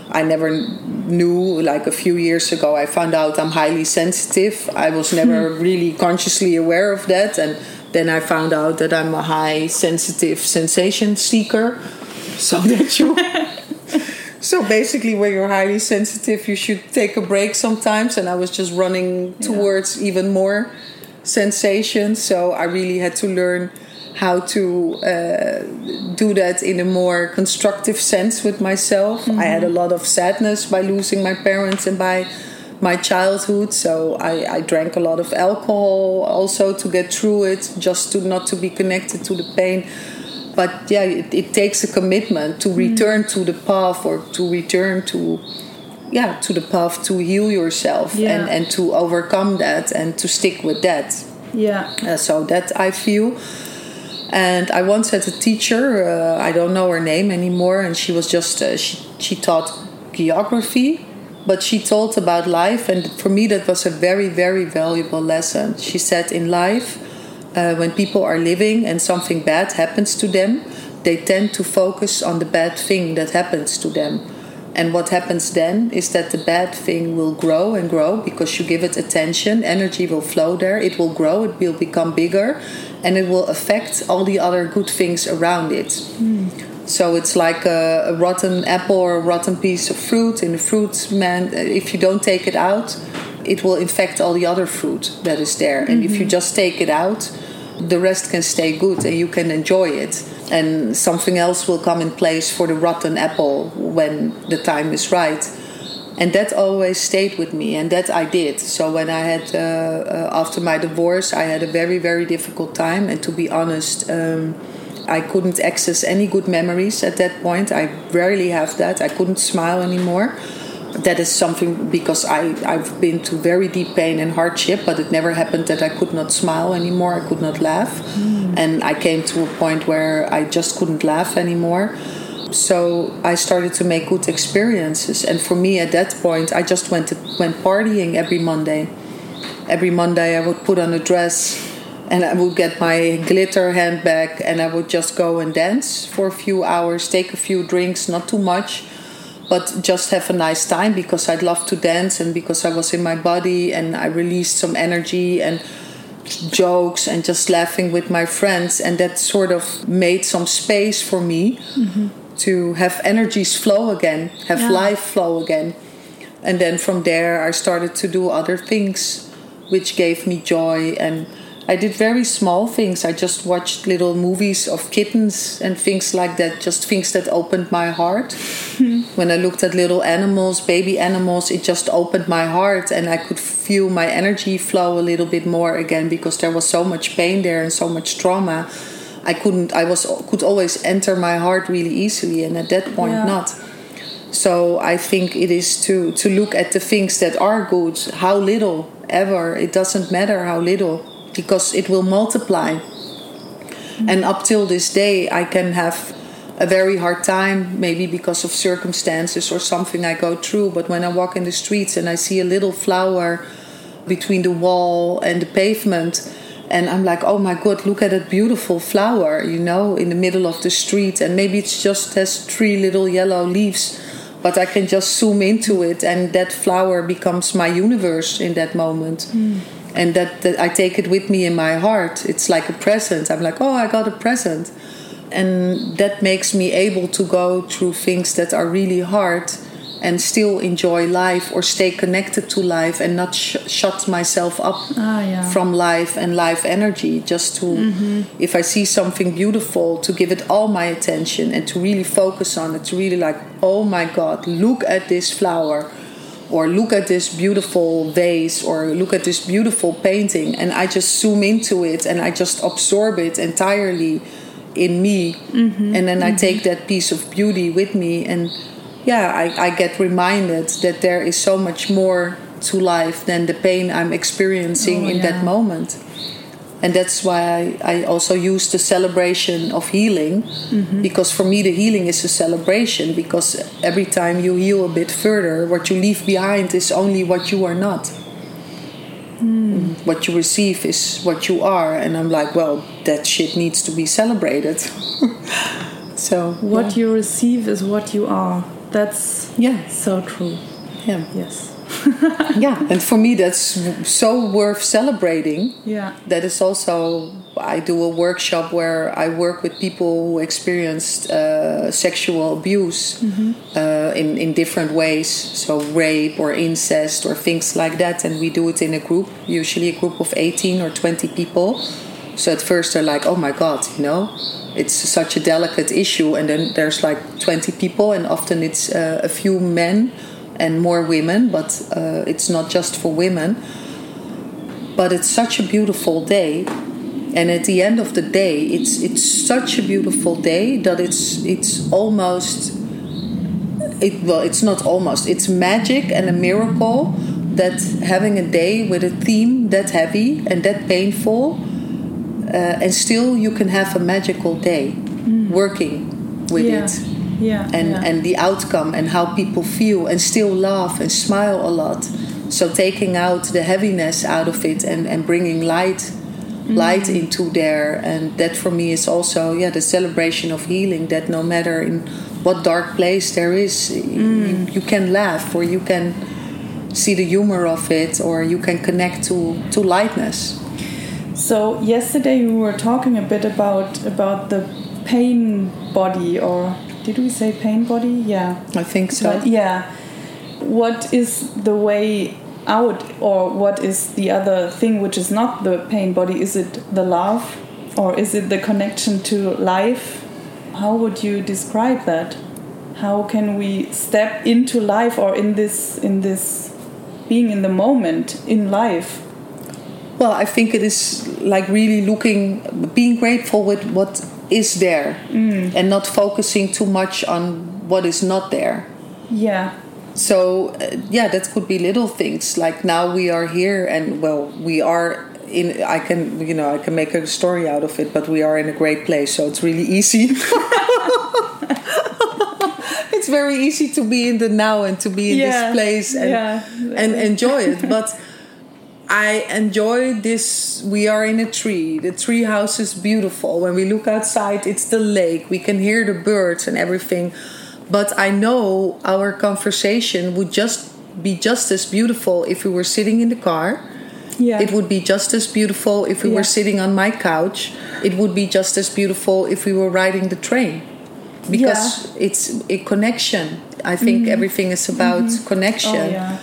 I never knew, like a few years ago, I found out I'm highly sensitive. I was hmm. never really consciously aware of that. And then I found out that I'm a high sensitive sensation seeker. So that you. [laughs] so basically, when you're highly sensitive, you should take a break sometimes. And I was just running towards even more sensation. So I really had to learn how to uh, do that in a more constructive sense with myself. I had a lot of sadness by losing my parents and by my childhood, so I, I drank a lot of alcohol also to get through it, just to not to be connected to the pain. But yeah, it, it takes a commitment to return to the path or to return to yeah to the path to heal yourself Yeah. and, and to overcome that and to stick with that. Yeah. Uh, so that I feel. And I once had a teacher. Uh, I don't know her name anymore, and she was just uh, she she taught geography, but she told about life, and for me, that was a very, very valuable lesson. She said, In life, uh, when people are living and something bad happens to them, they tend to focus on the bad thing that happens to them. And what happens then is that the bad thing will grow and grow because you give it attention, energy will flow there, it will grow, it will become bigger, and it will affect all the other good things around it. Mm. So it's like a, a, rotten apple or a rotten piece of fruit in the fruit man. If you don't take it out, it will infect all the other fruit that is there. And mm-hmm. if you mm-hmm. just take it out, the rest can stay good and you can enjoy it. And something else will come in place for the rotten apple when the time is right. And that always stayed with me, and that I did. So when I had, uh, uh, after my divorce, I had a very, very difficult time. And to be honest, um, I couldn't access any good memories at that point. I rarely have that. I couldn't smile anymore. That is something because I, I've been to very deep pain and hardship, but it never happened that I could not smile anymore. I could not laugh. Mm. And I came to a point where I just couldn't laugh anymore. So I started to make good experiences. And for me at that point, I just went, to, went partying every Monday. Every Monday, I would put on a dress and I would get my glitter handbag and I would just go and dance for a few hours, take a few drinks, not too much, but just have a nice time because I'd love to dance and because I was in my body and I released some energy and jokes and just laughing with my friends and that sort of made some space for me mm-hmm. to have energies flow again, have yeah. life flow again. And then from there I started to do other things which gave me joy and I did very small things. I just watched little movies of kittens and things like that, just things that opened my heart. Mm. When I looked at little animals, baby animals, it just opened my heart and I could feel my energy flow a little bit more again because there was so much pain there and so much trauma. I couldn't I was could always enter my heart really easily and at that point yeah. not. So I think it is to to look at the things that are good, how little ever, it doesn't matter how little because it will multiply. Mm-hmm. And up till this day, I can have a very hard time, maybe because of circumstances or something I go through. But when I walk in the streets and I see a little flower between the wall and the pavement, and I'm like, oh my god, look at that beautiful flower, you know, in the middle of the street. And maybe it's just has three little yellow leaves, but I can just zoom into it, and that flower becomes my universe in that moment. Mm and that, that I take it with me in my heart. It's like a present. I'm like, oh, I got a present, and that makes me able to go through things that are really hard and still enjoy life or stay connected to life and not sh- shut myself up ah, yeah. from life and life energy just to mm-hmm. if i see something beautiful to give it all my attention and to really focus on it to really like oh my god look at this flower or look at this beautiful vase or look at this beautiful painting and i just zoom into it and i just absorb it entirely in me mm-hmm. and then mm-hmm. i take that piece of beauty with me and yeah I, I get reminded that there is so much more to life than the pain i'm experiencing oh, in yeah. that moment and that's why I, I, also use the celebration of healing. Mm-hmm. because for me the healing is a celebration because every time you heal a bit further what you leave behind is only what you are not. Mm. what you receive is what you are and i'm like well that shit needs to be celebrated. [laughs] So what yeah. you receive is what you are. That's yeah. so true. Yeah. Yes [laughs] yeah, and for me that's so worth celebrating. Yeah, that is also I do a workshop where I work with people who experienced uh, sexual abuse mm-hmm. uh, in in different ways, so rape or incest or things like that, and we do it in a group, usually a group of eighteen or twenty people. So at first they're like, "Oh my God," you know, it's such a delicate issue, and then there's like twenty people, and often it's uh, a few men and more women, but uh, it's not just for women. But it's such a beautiful day, and at the end of the day, it's it's such a beautiful day that it's it's almost it well, it's not almost it's magic and a miracle that having a day with a theme that heavy and that painful, uh, and still you can have a magical day mm. working with yeah. it Yeah. and yeah. and the outcome and how people feel and still laugh and smile a lot so taking out the heaviness out of it and and bringing light mm-hmm. light into there and that for me is also yeah the celebration of healing that no matter in what dark place there is you, mm. you can laugh or you can see the humor of it or you can connect to to lightness So yesterday we were talking a bit about about the pain body, or did we say pain body? Yeah. i think so But yeah, what is the way out, or what is the other thing which is not the pain body? Is it the love, or is it the connection to life? How would you describe that? How can we step into life, or in this in this being in the moment in life? Well, I think it is like really looking, being grateful with what is there and not focusing too much on what is not there. Yeah. So, uh, yeah, that could be little things. Like now we are here, and well, we are in, I can, you know, I can make a story out of it, but we are in a great place, so it's really easy. [laughs] it's very easy to be in the now and to be in Yeah, this place and, yeah. and enjoy it. But I enjoy this. We are in a tree. The tree house is beautiful. When we look outside, it's the lake. We can hear the birds and everything. But I know our conversation would just be just as beautiful if we were sitting in the car. Yeah. It would be just as beautiful if we Yeah. were sitting on my couch. It would be just as beautiful if we were riding the train. Because it's a connection. I think everything is about connection. Mm-hmm. Oh, yeah.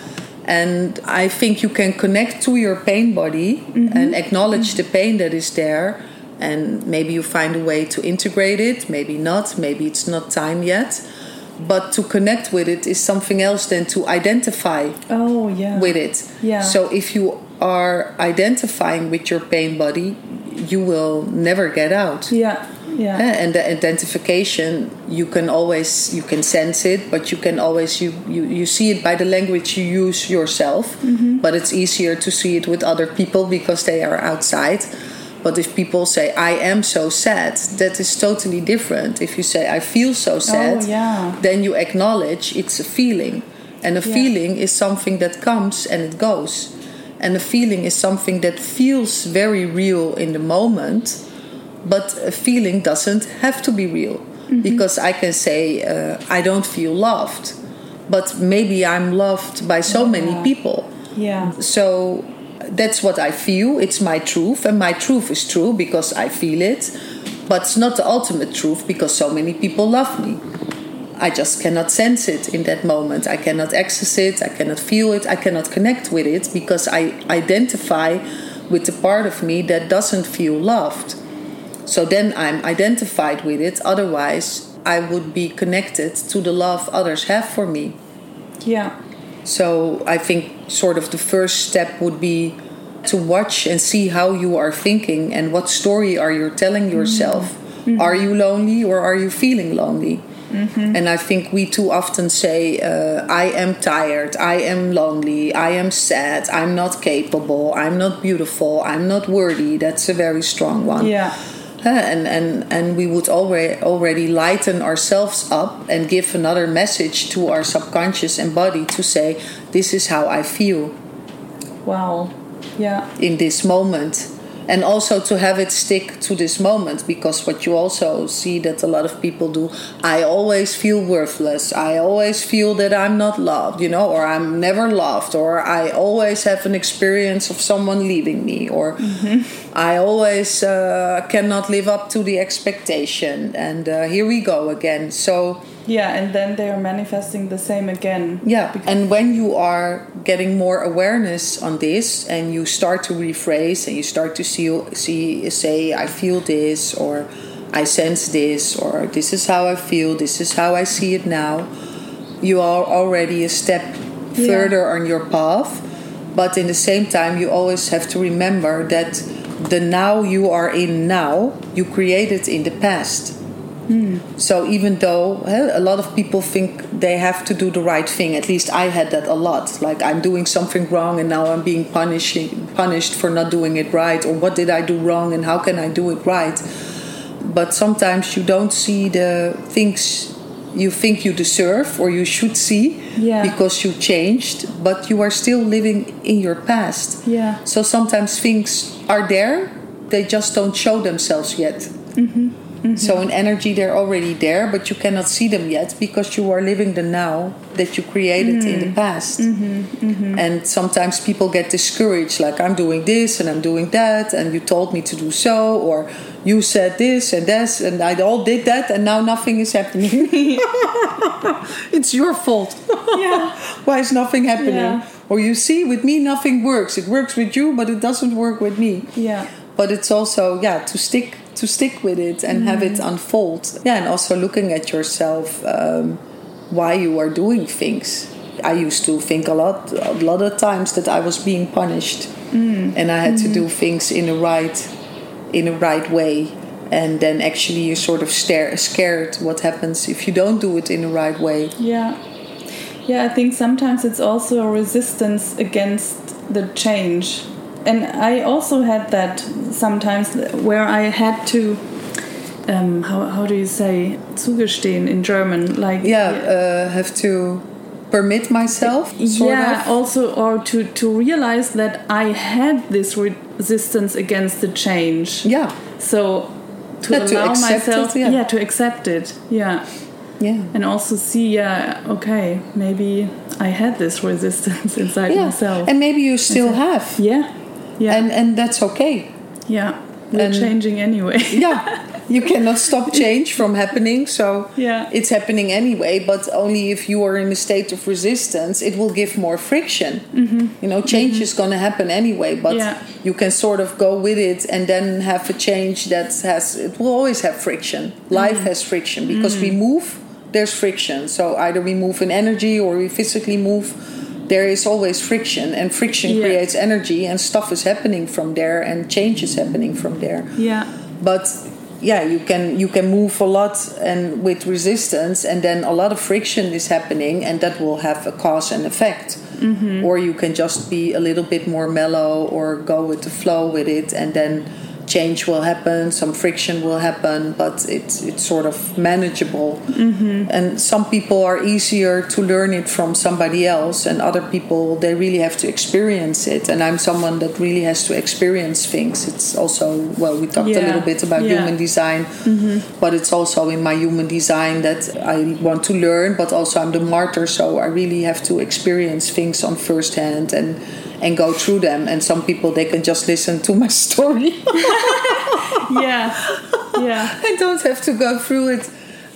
And I think you can connect to your pain body Mm-hmm. and acknowledge the pain that is there. And maybe you find a way to integrate it, maybe not, maybe it's not time yet. But to connect with it is something else than to identify Oh yeah. with it. Yeah. So if you are identifying with your pain body, you will never get out. Yeah. Yeah. Eh, And the identification, you can always you can sense it, but you can always you you, you see it by the language you use yourself. But it's easier to see it with other people because they are outside. But if people say I am so sad, that is totally different. If you say I feel so sad, Oh, yeah. then you acknowledge it's a feeling. And a Yeah. feeling is something that comes and it goes. And a feeling is something that feels very real in the moment, but a feeling doesn't have to be real. Because I can say, uh, I don't feel loved, but maybe I'm loved by so many people. Yeah. So that's what I feel. It's my truth, and my truth is true because I feel it. But it's not the ultimate truth because so many people love me. I just cannot sense it in that moment. I cannot access it. I cannot feel it. I cannot connect with it because I identify with the part of me that doesn't feel loved. So then I'm identified with it. Otherwise, I would be connected to the love others have for me. Yeah. So I think sort of the first step would be to watch and see how you are thinking and what story are you telling mm-hmm. yourself. Mm-hmm. Are you lonely or are you feeling lonely? Mm-hmm. And I think we too often say, uh, I am tired, I am lonely, I am sad, I'm not capable, I'm not beautiful, I'm not worthy. That's a very strong one. Yeah. And, and, and we would already, already lighten ourselves up and give another message to our subconscious and body to say, This is how I feel Wow. Yeah. in this moment. And also to have it stick to this moment because what you also see that a lot of people do, I always feel worthless. I always feel that I'm not loved, you know, or I'm never loved, or I always have an experience of someone leaving me, or I always uh, cannot live up to the expectation. And uh, here we go again. So, Yeah, and then they are manifesting the same again. yeah, and when you are getting more awareness on this, and you start to rephrase, and you start to see, see, say, "I feel this," or "I sense this," or "This is how I feel," "This is how I see it now," you are already a step Yeah. further on your path. But in the same time, you always have to remember that the now you are in now, you created in the past. So even though a lot of people think they have to do the right thing, at least I had that a lot. Like I'm doing something wrong and now I'm being punishing punished for not doing it right, or what did I do wrong and how can I do it right? But sometimes you don't see the things you think you deserve or you should see Yeah. because you changed, but you are still living in your past. Yeah. So sometimes things are there, they just don't show themselves yet. Mm-hmm. So in energy, they're already there, but you cannot see them yet because you are living the now that you created in the mm-hmm. past. Mm-hmm. Mm-hmm. And sometimes people get discouraged, like I'm doing this and I'm doing that, and you told me to do so, or you said this and this, and I all did that, and now nothing is happening. [laughs] it's your fault. Yeah. [laughs] Why is nothing happening? Yeah. Or you see, with me, nothing works. It works with you, but it doesn't work with me Yeah. but it's also yeah to stick to stick with it and have it mm. unfold. Yeah and also looking at yourself um, why you are doing things. I used to think a lot a lot of times that i was being punished mm. and i had to do mm-hmm. things in the right in the right way. And then actually you're sort of stare, scared what happens if you don't do it in the right way. Yeah. Yeah, I think sometimes it's also a resistance against the change. And I also had that sometimes where I had to, um, how, how do you say, zugestehen in German? Like, yeah uh, have to permit myself yeah, of also, or to, to realize that I had this resistance against the change. yeah So to Yeah, to allow accept it, myself, yeah. to accept it, yeah. yeah and also see yeah okay maybe i had this resistance [laughs] inside yeah myself and maybe you still have yeah yeah. And and that's okay. Yeah we're and- changing anyway. [laughs] Yeah you cannot stop change from happening so Yeah. it's happening anyway but only if you are in a state of resistance it will give more friction. You know change is going to happen anyway but Mm-hmm. Yeah. you can sort of go with it and then have a change that has it will always have friction. Life Mm-hmm. has friction. Because we move there's friction. So either we move in energy or we physically move there is always friction and friction Yeah. creates energy and stuff is happening from there and change is happening from there. Yeah. But yeah you can you can move a lot and with resistance and then a lot of friction is happening and that will have a cause and effect. Mm-hmm. Or you can just be a little bit more mellow or go with the flow with it and then change will happen some friction will happen but it's it's sort of manageable. Mm-hmm. And some people are easier to learn it from somebody else and other people they really have to experience it. And i'm someone that really has to experience things. It's also well we talked a little bit about Yeah. human design mm-hmm. but it's also in my human design that i want to learn but also i'm the martyr so i really have to experience things on first hand. And and go through them and some people they can just listen to my story. [laughs] Yeah. Yeah. [laughs] I don't have to go through it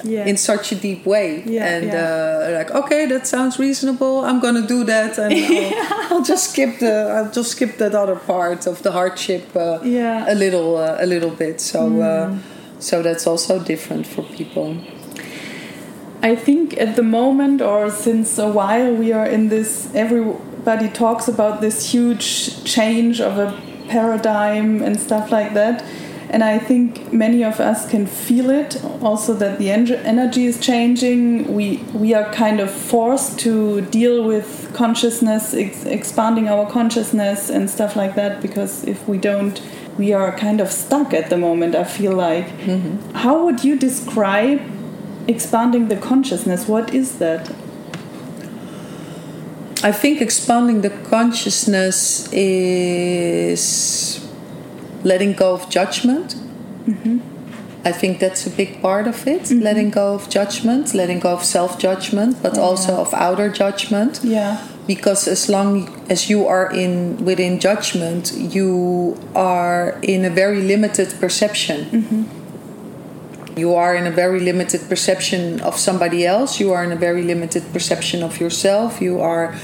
yeah. in such a deep way. Yeah, and yeah. Uh, like okay that sounds reasonable. I'm gonna do that and [laughs] I'll, I'll just skip the i'll just skip that other part of the hardship uh, Yeah. Mm. a little uh, a little bit. So uh, so that's also different for people. I think at the moment or since a while we are in this everybody talks about this huge change of a paradigm and stuff like that. And I think many of us can feel it also that the en- energy is changing. We we are kind of forced to deal with consciousness ex- expanding our consciousness and stuff like that because if we don't we are kind of stuck at the moment I feel like. Mm-hmm. How would you describe expanding the consciousness? What is that i think expanding the consciousness is letting go of judgment. Mm-hmm. I think that's a big part of it. Mm-hmm. Letting go of judgment, letting go of self judgment, but also of outer judgment. yeah. Because as long as you are in within judgment you are in a very limited perception mm-hmm. You are in a very limited perception of somebody else. You are in a very limited perception of yourself. You are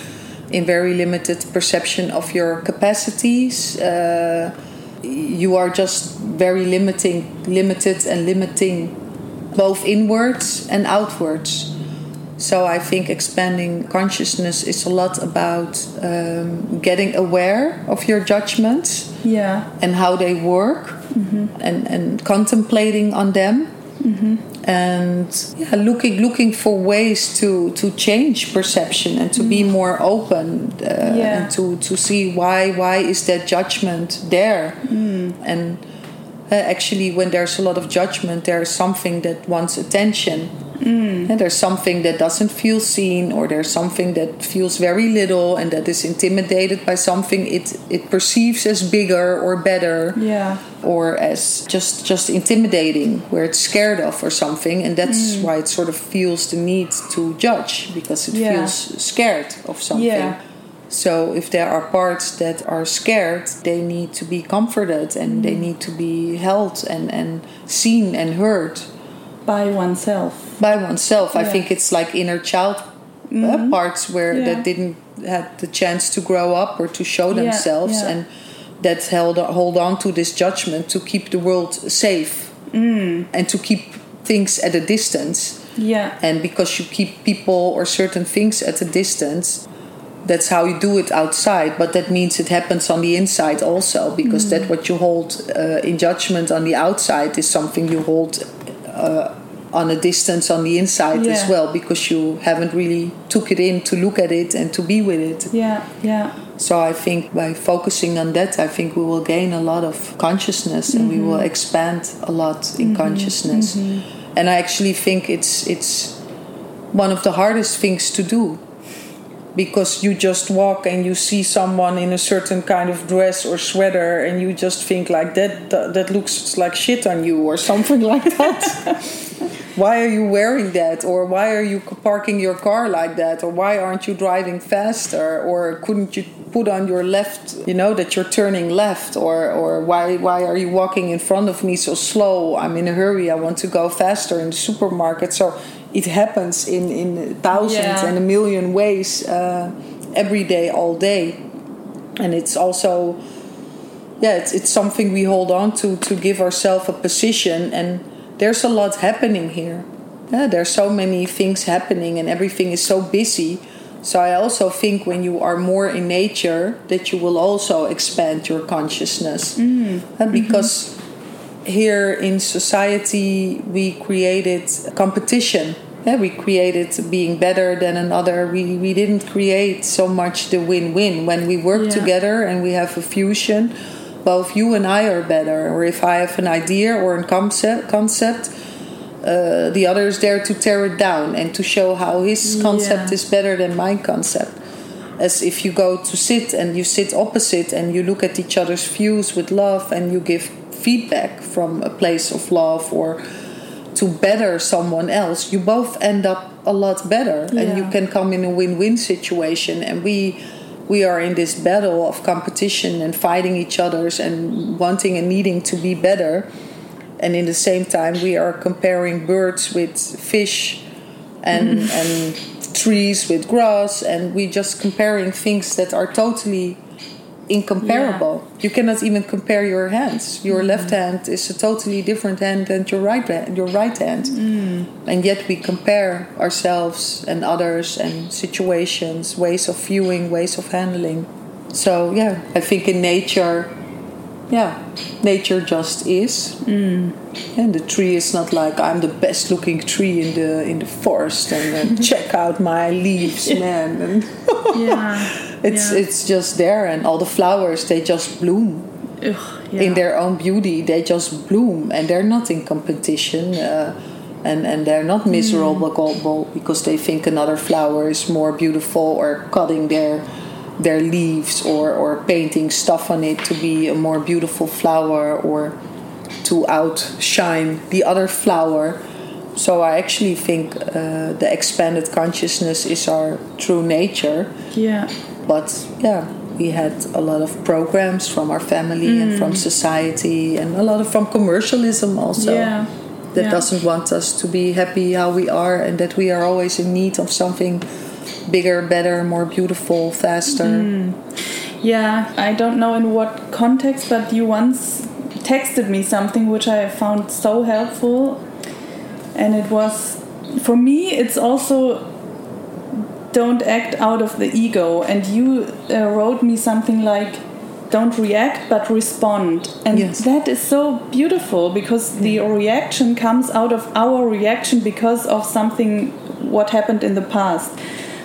in very limited perception of your capacities. Uh, you are just very limiting limited and limiting both inwards and outwards. So I think expanding consciousness is a lot about um, getting aware of your judgments yeah. and how they work and, and contemplating on them and yeah, looking looking for ways to, to change perception and to be more open uh, Yeah. and to, to see why why is that judgment there? And uh, actually when there's a lot of judgment there is something that wants attention Mm. And there's something that doesn't feel seen, or there's something that feels very little and that is intimidated by something it, it perceives as bigger or better. Yeah. Or as just just intimidating, where it's scared of or something, and that's mm. why it sort of feels the need to judge because it yeah. feels scared of something. Yeah. So if there are parts that are scared, they need to be comforted and mm. they need to be held and, and seen and heard by oneself. By oneself. Yeah. I think it's like inner child uh, mm-hmm. parts where yeah. that didn't had the chance to grow up or to show themselves yeah. and that held hold on to this judgment to keep the world safe mm. and to keep things at a distance. Yeah. And because you keep people or certain things at a distance, that's how you do it outside but that means it happens on the inside also because mm. that what you hold uh, in judgment on the outside is something you hold uh, on a distance on the inside yeah. as well because you haven't really took it in to look at it and to be with it yeah yeah so i think by focusing on that i think we will gain a lot of consciousness mm-hmm. and we will mm-hmm. expand a lot in mm-hmm. consciousness mm-hmm. and i actually think it's it's one of the hardest things to do because you just walk and you see someone in a certain kind of dress or sweater and you just think like that that, that looks like shit on you or something [laughs] like that. Why are you wearing that? Or why are you parking your car like that? Or why aren't you driving faster? Or couldn't you put on your left you know that you're turning left? Or or why why are you walking in front of me so slow? I'm in a hurry. I want to go faster in the supermarket. So it happens in in thousands yeah. and a million ways uh, every day all day. And it's also yeah it's, it's something we hold on to to give ourselves a position. And there's a lot happening here. Yeah, there's so many things happening and everything is so busy. So i also think when you are more in nature that you will also expand your consciousness. Mm. because mm-hmm here in society we created competition. Yeah, we created being better than another. We, we didn't create so much the win-win. When we work yeah. together and we have a fusion well if you and i are better. Or if i have an idea or a concept concept uh, the other is there to tear it down and to show how his concept yeah. is better than my concept. As if you go to sit and you sit opposite and you look at each other's views with love and you give feedback from a place of love or to better someone else, you both end up a lot better yeah. and you can come in a win-win situation. And we we are in this battle of competition and fighting each other's and wanting and needing to be better. And in the same time we are comparing birds with fish and [laughs] and trees with grass. And we just comparing things that are totally incomparable. Yeah. You cannot even compare your hands. Your mm. left hand is a totally different hand than your right hand, your right hand. Mm. And yet we compare ourselves and others and situations, ways of viewing, ways of handling. So yeah, I think in nature yeah, nature just is. Mm. And the tree is not like I'm the best looking tree in the in the forest and [laughs] check out my leaves, man. And [laughs] yeah it's yeah. it's just there and all the flowers they just bloom Ugh, yeah. in their own beauty they just bloom and they're not in competition uh, and and they're not miserable mm. because they think another flower is more beautiful or cutting their their leaves or or painting stuff on it to be a more beautiful flower or to outshine the other flower so I actually think uh, the expanded consciousness is our true nature. Yeah but yeah we had a lot of programs from our family mm. and from mm. society and a lot of from commercialism also yeah. that yeah. doesn't want us to be happy how we are and that we are always in need of something bigger better more beautiful faster mm. yeah i don't know in what context but you once texted me something which i found so helpful and it was for me it's also don't act out of the ego. And you uh, wrote me something like, don't react but respond. And yes. that is so beautiful because the reaction comes out of our reaction because of something what happened in the past.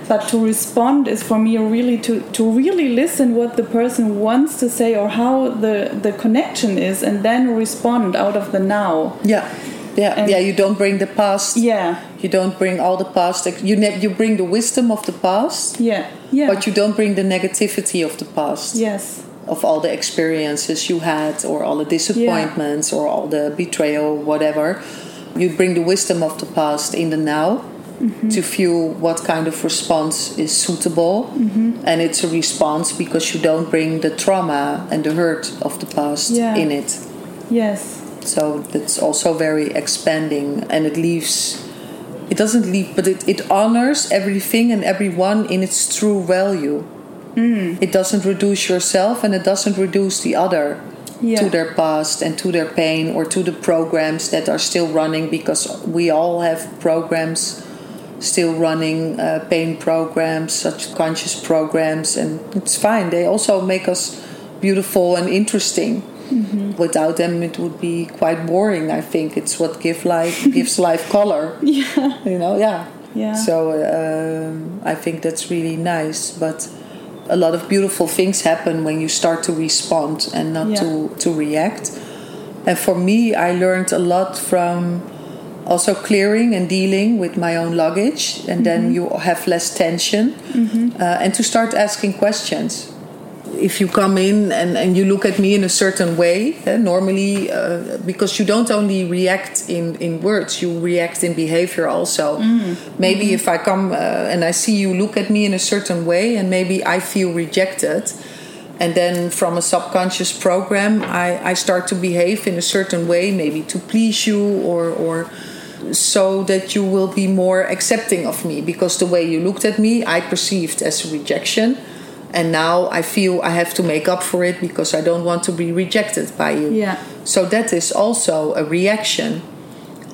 But to respond is for me really to, to really listen what the person wants to say or how the, the connection is and then respond out of the now. Yeah Yeah, And- yeah. You don't bring the past. Yeah. You don't bring all the past. You ne- you bring the wisdom of the past, Yeah. Yeah. but you don't bring the negativity of the past. yes. Of all the experiences you had, or all the disappointments, or all the betrayal, whatever. You bring the wisdom of the past in the now Mm-hmm. to feel what kind of response is suitable. Mm-hmm. And it's a response because you don't bring the trauma and the hurt of the past Yeah. in it. Yes. So that's also very expanding and it leaves it doesn't leave but it, it honors everything and everyone in its true value. Mm. It doesn't reduce yourself and it doesn't reduce the other Yeah. to their past and to their pain or to the programs that are still running because we all have programs still running uh, pain programs such conscious programs and it's fine they also make us beautiful and interesting without them it would be quite boring i think. It's what give life [laughs] gives life color. Yeah. you know yeah. Yeah. so um, i think that's really nice. But a lot of beautiful things happen when you start to respond and not Yeah. to to react. And for me i learned a lot from also clearing and dealing with my own luggage. And then you have less tension. Uh, and to start asking questions if you come in and, and you look at me in a certain way, eh, normally, uh, because you don't only react in, in words, you react in behavior also. Maybe if I come uh, and I see you look at me in a certain way, and maybe I feel rejected, and then from a subconscious program, I, I start to behave in a certain way, maybe to please you or, or so that you will be more accepting of me. Because the way you looked at me, I perceived as a rejection and now I feel I have to make up for it because I don't want to be rejected by you. Yeah. So that is also a reaction.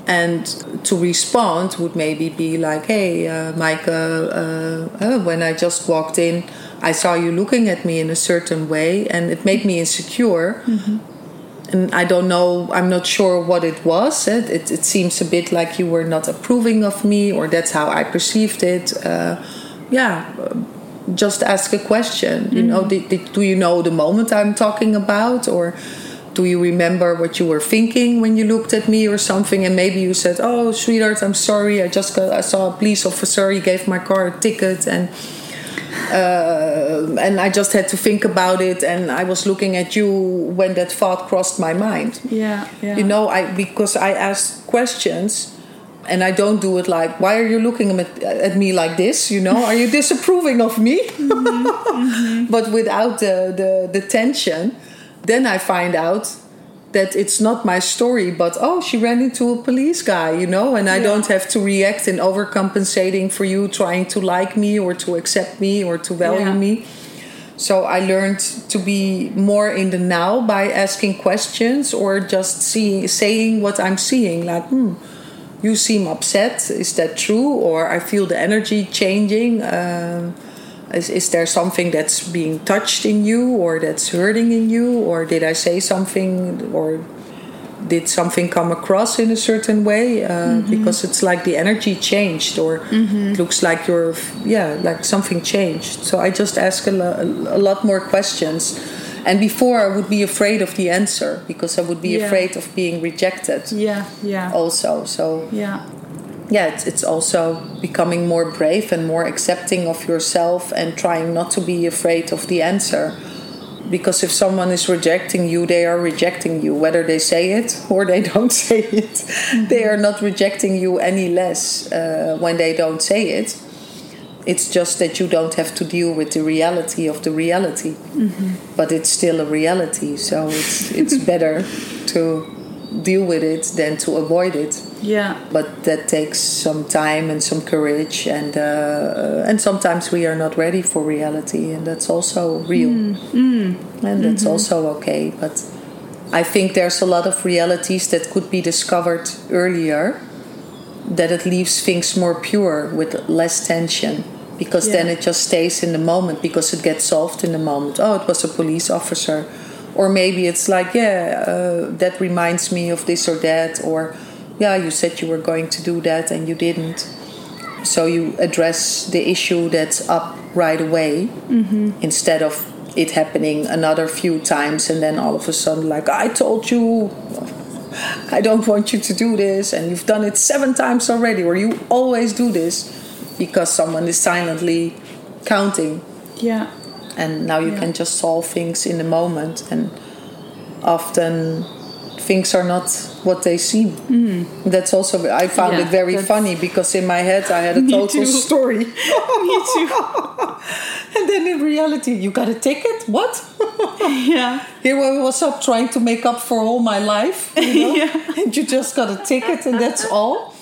And to respond would maybe be like, hey, uh, Micah, uh, uh, when I just walked in, I saw you looking at me in a certain way and it made me insecure. Mhm. And I don't know, I'm not sure what it was. It, it, it seems a bit like you were not approving of me, or that's how I perceived it. Uh, yeah, just ask a question. You know, did, did, do you know the moment I'm talking about, or do you remember what you were thinking when you looked at me or something? And maybe you said, "Oh, sweetheart, I'm sorry. I just got, I saw a police officer. He gave my car a ticket, and uh, and I just had to think about it. And I was looking at you when that thought crossed my mind. Yeah. Yeah. You know, I because I ask questions." And I don't do it like, why are you looking at, at me like this? You know, are you disapproving of me? [laughs] but without the, the, the tension, then I find out that it's not my story, but oh, she ran into a police guy, you know, and I Yeah. don't have to react in overcompensating for you trying to like me or to accept me or to value Yeah. me. So I learned to be more in the now by asking questions or just seeing, saying what I'm seeing, like, hmm, you seem upset. Is that true? Or I feel the energy changing. Um, is, is there something that's being touched in you or that's hurting in you? Or did I say something or did something come across in a certain way? Uh, Because it's like the energy changed or it looks like you're, yeah, like something changed. So I just ask a, lo- a lot more questions. And before I would be afraid of the answer because I would be Yeah. afraid of being rejected Yeah. Yeah. also. So Yeah. yeah, it's, it's also becoming more brave and more accepting of yourself and trying not to be afraid of the answer. Because if someone is rejecting you, they are rejecting you, whether they say it or they [laughs] don't say it. They are not rejecting you any less uh, when they don't say it. It's just that you don't have to deal with the reality of the reality. Mm-hmm. But it's still a reality, so it's, it's [laughs] better to deal with it than to avoid it. Yeah. but that takes some time and some courage and uh, uh and sometimes we are not ready for reality and that's also real. Mm, mm. And that's mm-hmm. also okay but i think there's a lot of realities that could be discovered earlier that it leaves things more pure with less tension because then it just stays in the moment because it gets solved in the moment. Oh it was a police officer. Or maybe it's like yeah uh, that reminds me of this or that. Or yeah you said you were going to do that and you didn't. So you address the issue that's up right away instead of it happening another few times and then all of a sudden like i told you. I don't want you to do this, and you've done it seven times already, or you always do this because someone is silently counting. Yeah. And now you Yeah. can just solve things in the moment, and often things are not what they seem. Mm. That's also I found. Yeah, it very funny because in my head I had a [laughs] total too. story. [laughs] Me too. [laughs] and then in reality, you got a ticket? What? yeah. Here I was up trying to make up for all my life, you know? Yeah. and you just got a ticket, and that's all.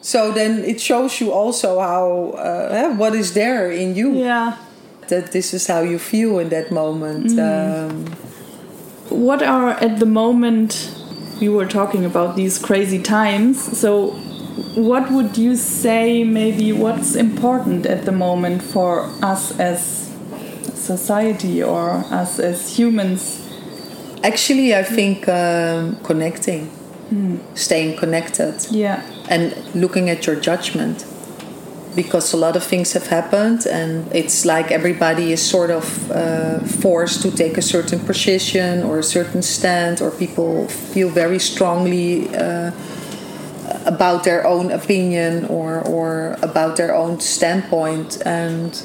So then it shows you also how uh, eh, what is there in you Yeah. that this is how you feel in that moment. Um, What are at the moment you were talking about these crazy times? So what would you say maybe what's important at the moment for us as society or us as humans? actually, I think um, connecting, staying connected. Yeah. And looking at your judgment because a lot of things have happened and it's like everybody is sort of uh, forced to take a certain position or a certain stand or people feel very strongly uh, about their own opinion or, or about their own standpoint and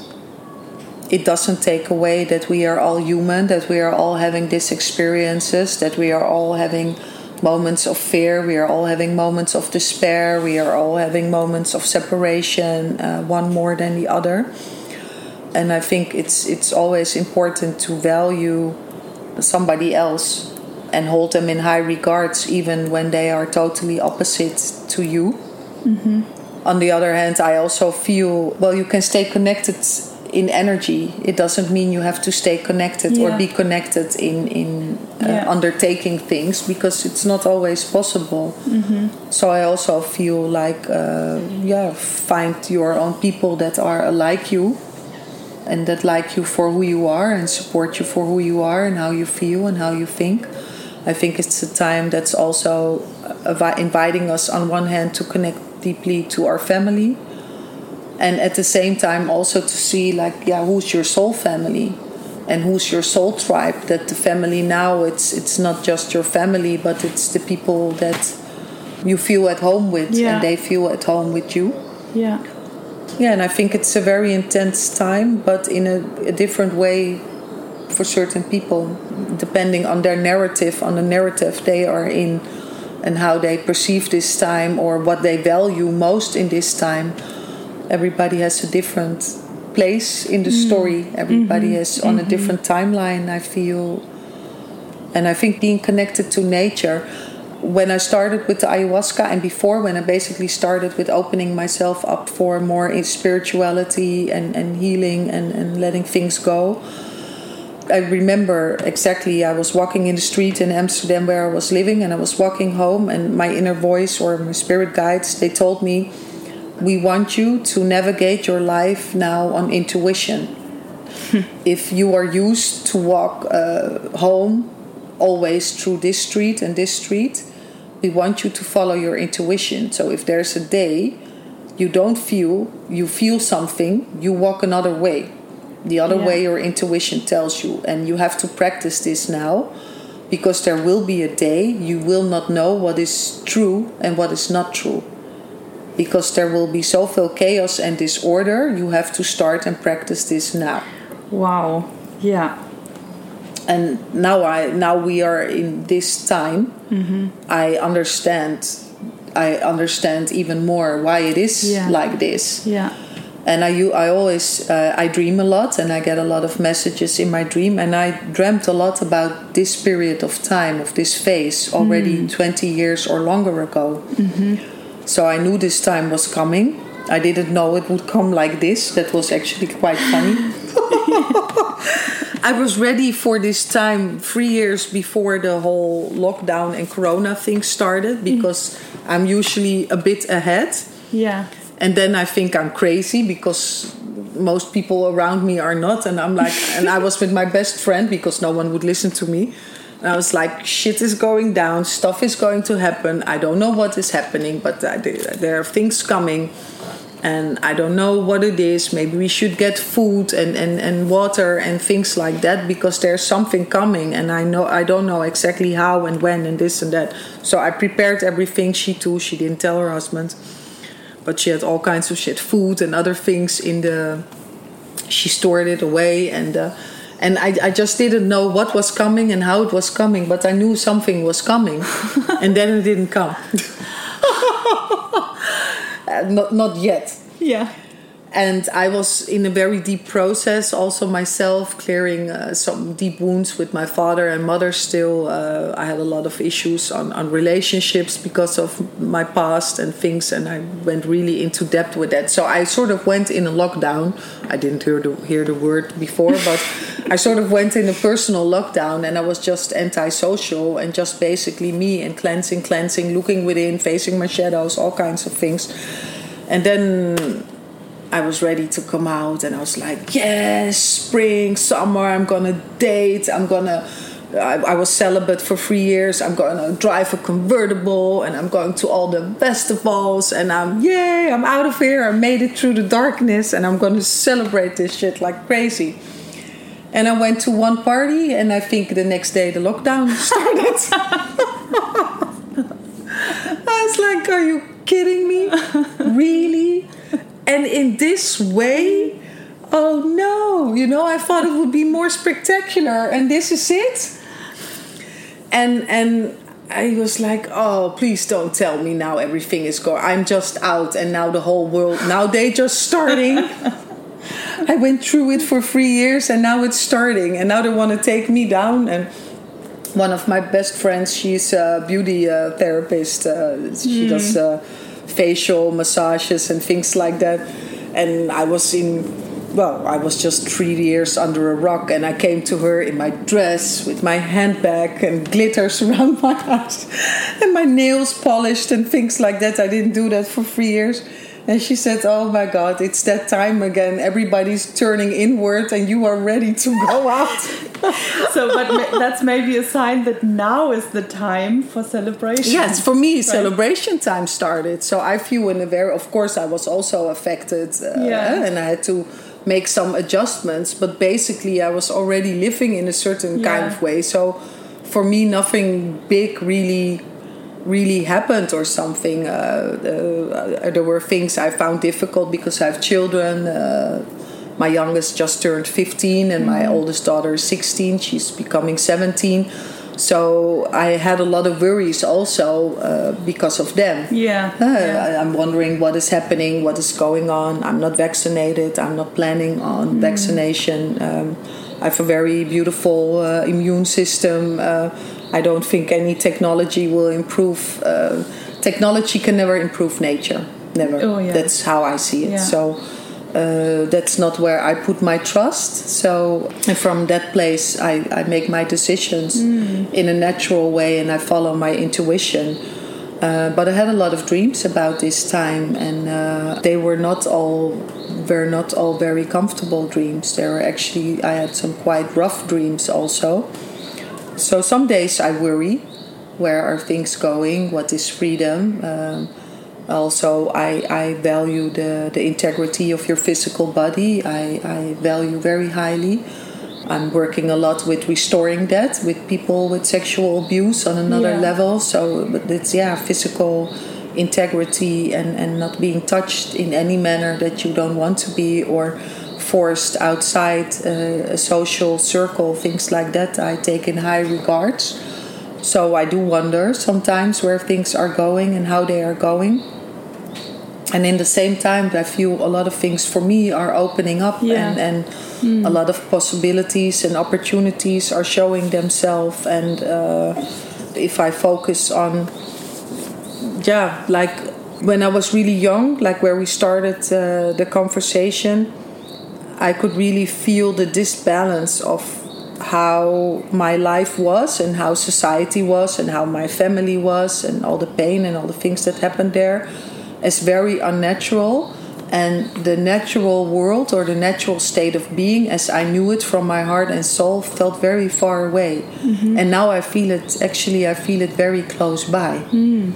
it doesn't take away that we are all human that we are all having these experiences that we are all having moments of fear. We are all having moments of despair. We are all having moments of separation uh, one more than the other. And i think it's it's always important to value somebody else and hold them in high regards even when they are totally opposite to you. On the other hand, I also feel well, you can stay connected in energy. It doesn't mean you have to stay connected or be connected in in uh, Yeah. undertaking things because it's not always possible. So I also feel like uh, yeah, find your own people that are like you. And that like you for who you are and support you for who you are and how you feel and how you think. I think it's a time that's also uh, inviting us on one hand to connect deeply to our family and at the same time also to see like yeah who's your soul family and who's your soul tribe that the family now it's it's not just your family but it's the people that you feel at home with Yeah. and they feel at home with you Yeah. yeah, and I think it's a very intense time, but in a, a different way for certain people, depending on their narrative, on the narrative they are in, and how they perceive this time or what they value most in this time. Everybody has a different place in the story, mm-hmm. everybody mm-hmm. is on a mm-hmm. different timeline, I feel. And I think being connected to nature, when I started with the ayahuasca and before, when I basically started with opening myself up for more in spirituality and, and healing and, and letting things go, I remember exactly I was walking in the street in Amsterdam where I was living and I was walking home and my inner voice or my spirit guides they told me we want you to navigate your life now on intuition. if you are used to walk uh, home always through this street and this street, we want you to follow your intuition. So if there's a day you don't feel, you feel something, you walk another way. The other Yeah. way your intuition tells you, and you have to practice this now because there will be a day you will not know what is true and what is not true. Because there will be so viel chaos and disorder, you have to start and practice this now Wow. Yeah. and now I now we are in this time. Mm-hmm. I understand. I understand even more why it is Yeah. like this. Yeah. And I you I always uh, I dream a lot, and I get a lot of messages in my dream. And I dreamt a lot about this period of time, of this phase, already mm. twenty years or longer ago. Mm-hmm. So I knew this time was coming. I didn't know it would come like this. That was actually quite funny. [laughs] I was ready for this time three years before the whole lockdown and corona thing started because I'm usually a bit ahead. Yeah. And then I think I'm crazy because most people around me are not. And I'm like, and I was with my best friend because no one would listen to me. And I was like, shit is going down, stuff is going to happen. I don't know what is happening, but uh, there there are things coming. and I don't know what it is. Maybe we should get food and, and, and water and things like that because there's something coming and I know I don't know exactly how and when and this and that. So I prepared everything. She too, she didn't tell her husband. But she had all kinds of shit, food and other things in the she stored it away and uh, and I, I just didn't know what was coming and how it was coming, but I knew something was coming, [laughs] and then it didn't come. [laughs] uh, not not yet. Yeah and I was in a very deep process, also myself clearing uh, some deep wounds with my father and mother. Still, uh, I had a lot of issues on, on relationships because of my past and things, and I went really into depth with that. So I sort of went in a lockdown. I didn't hear the hear the word before, but [laughs] I sort of went in a personal lockdown, and I was just antisocial and just basically me and cleansing, cleansing, looking within, facing my shadows, all kinds of things. And then I was ready to come out and I was like, yes, spring, summer, I'm gonna date, I'm gonna. I, I was celibate for three years. I'm gonna drive a convertible and I'm going to all the festivals and I'm, yay, I'm out of here. I made it through the darkness and I'm gonna celebrate this shit like crazy. And I went to one party and I think the next day the lockdown [laughs] started. [laughs] I was like, are you kidding me? Really? And in this way oh no you know i thought it would be more spectacular and this is it and and i was like oh please don't tell me now everything is gone. i'm just out and now the whole world now they just starting [laughs] i went through it for three years and now it's starting and now they want to take me down and one of my best friends she's a beauty uh, therapist uh, she mm. does uh, facial massages and things like that. And I was in, well, I was just three years under a rock, and I came to her in my dress with my handbag and glitters [laughs] around my eyes and my nails polished and things like that. I didn't do that for three years. And she said, Oh my God, it's that time again. Everybody's turning inward and you are ready to go out. [laughs] so, but that's maybe a sign that now is the time for celebration. Yes, for me, right? celebration time started. So I feel in a very, of course, I was also affected. Uh, yeah. And I had to make some adjustments. But basically, I was already living in a certain yeah. kind of way. So for me, nothing big really really happened or something. Uh, uh, there were things I found difficult because I have children. Uh, my youngest just turned 15 and my mm-hmm. oldest daughter is 16. She's becoming 17. So I had a lot of worries also uh, because of them. Yeah, uh, yeah. I'm wondering what is happening, what is going on. I'm not vaccinated. I'm not planning on mm. vaccination. Um, I have a very beautiful uh, immune system. I don't think any technology will improve. Uh, technology can never improve nature. Never. Oh, yeah. That's how I see it. Yeah. So uh, that's not where I put my trust. So from that place, I, I make my decisions mm. in a natural way and I follow my intuition. Uh, but I had a lot of dreams about this time, and uh, they were not all were not all very comfortable dreams. There were actually I had some quite rough dreams also. So some days I worry, where are things going? What is freedom? Um, also, I, I value the, the integrity of your physical body. I, I value very highly. I'm working a lot with restoring that with people with sexual abuse on another yeah. level. So, it's yeah, physical integrity and, and not being touched in any manner that you don't want to be or forced outside uh, a social circle, things like that, I take in high regards. So I do wonder sometimes where things are going and how they are going. And in the same time, I feel a lot of things for me are opening up yeah. and, and mm. a lot of possibilities and opportunities are showing themselves. And uh, if I focus on, yeah, like when I was really young, like where we started uh, the conversation, I could really feel the disbalance of how my life was and how society was and how my family was and all the pain and all the things that happened there as very unnatural and the natural world or the natural state of being as i knew it from my heart and soul felt very far away mm-hmm. and now i feel it actually i feel it very close by mm.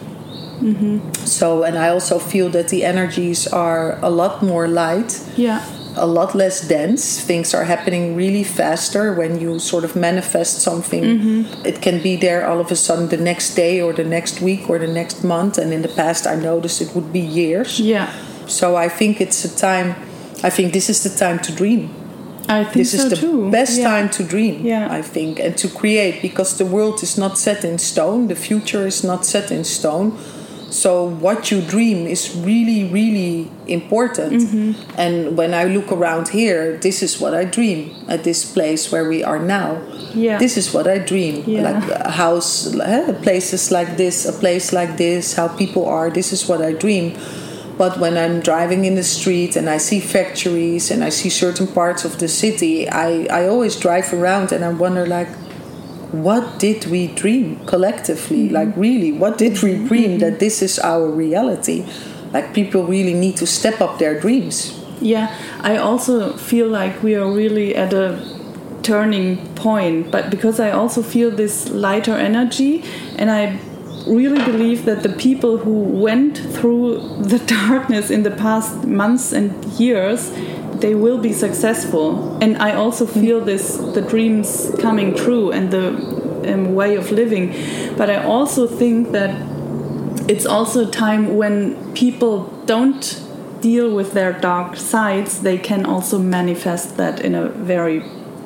So, and I also feel that the energies are a lot more light Yeah. A lot less dense. Things are happening really faster when you sort of manifest something. Mm-hmm. It can be there all of a sudden the next day or the next week or the next month. And in the past, I noticed it would be years. Yeah. So I think it's a time. I think this is the time to dream. I think This so is the too. best Yeah. time to dream. Yeah. I think and to create because the world is not set in stone. The future is not set in stone. So what you dream is really, really important. Mm-hmm. And when I look around here, this is what I dream at this place where we are now. Yeah. This is what I dream. Yeah. Like a house, eh, places like this, a place like this, how people are. This is what I dream. But when I'm driving in the street and I see factories and I see certain parts of the city, I, I always drive around and I wonder like, what did we dream collectively? Mm-hmm. Like really, what did we dream that this is our reality? Like people really need to step up their dreams. Yeah, I also feel like we are really at a turning point, but because I also feel this lighter energy, and I really believe that the people who went through the [laughs] darkness in the past months and years they will be successful and i also feel this the dreams coming true and the um, way of living but i also think that it's also a time when people don't deal with their dark sides they can also manifest that in a very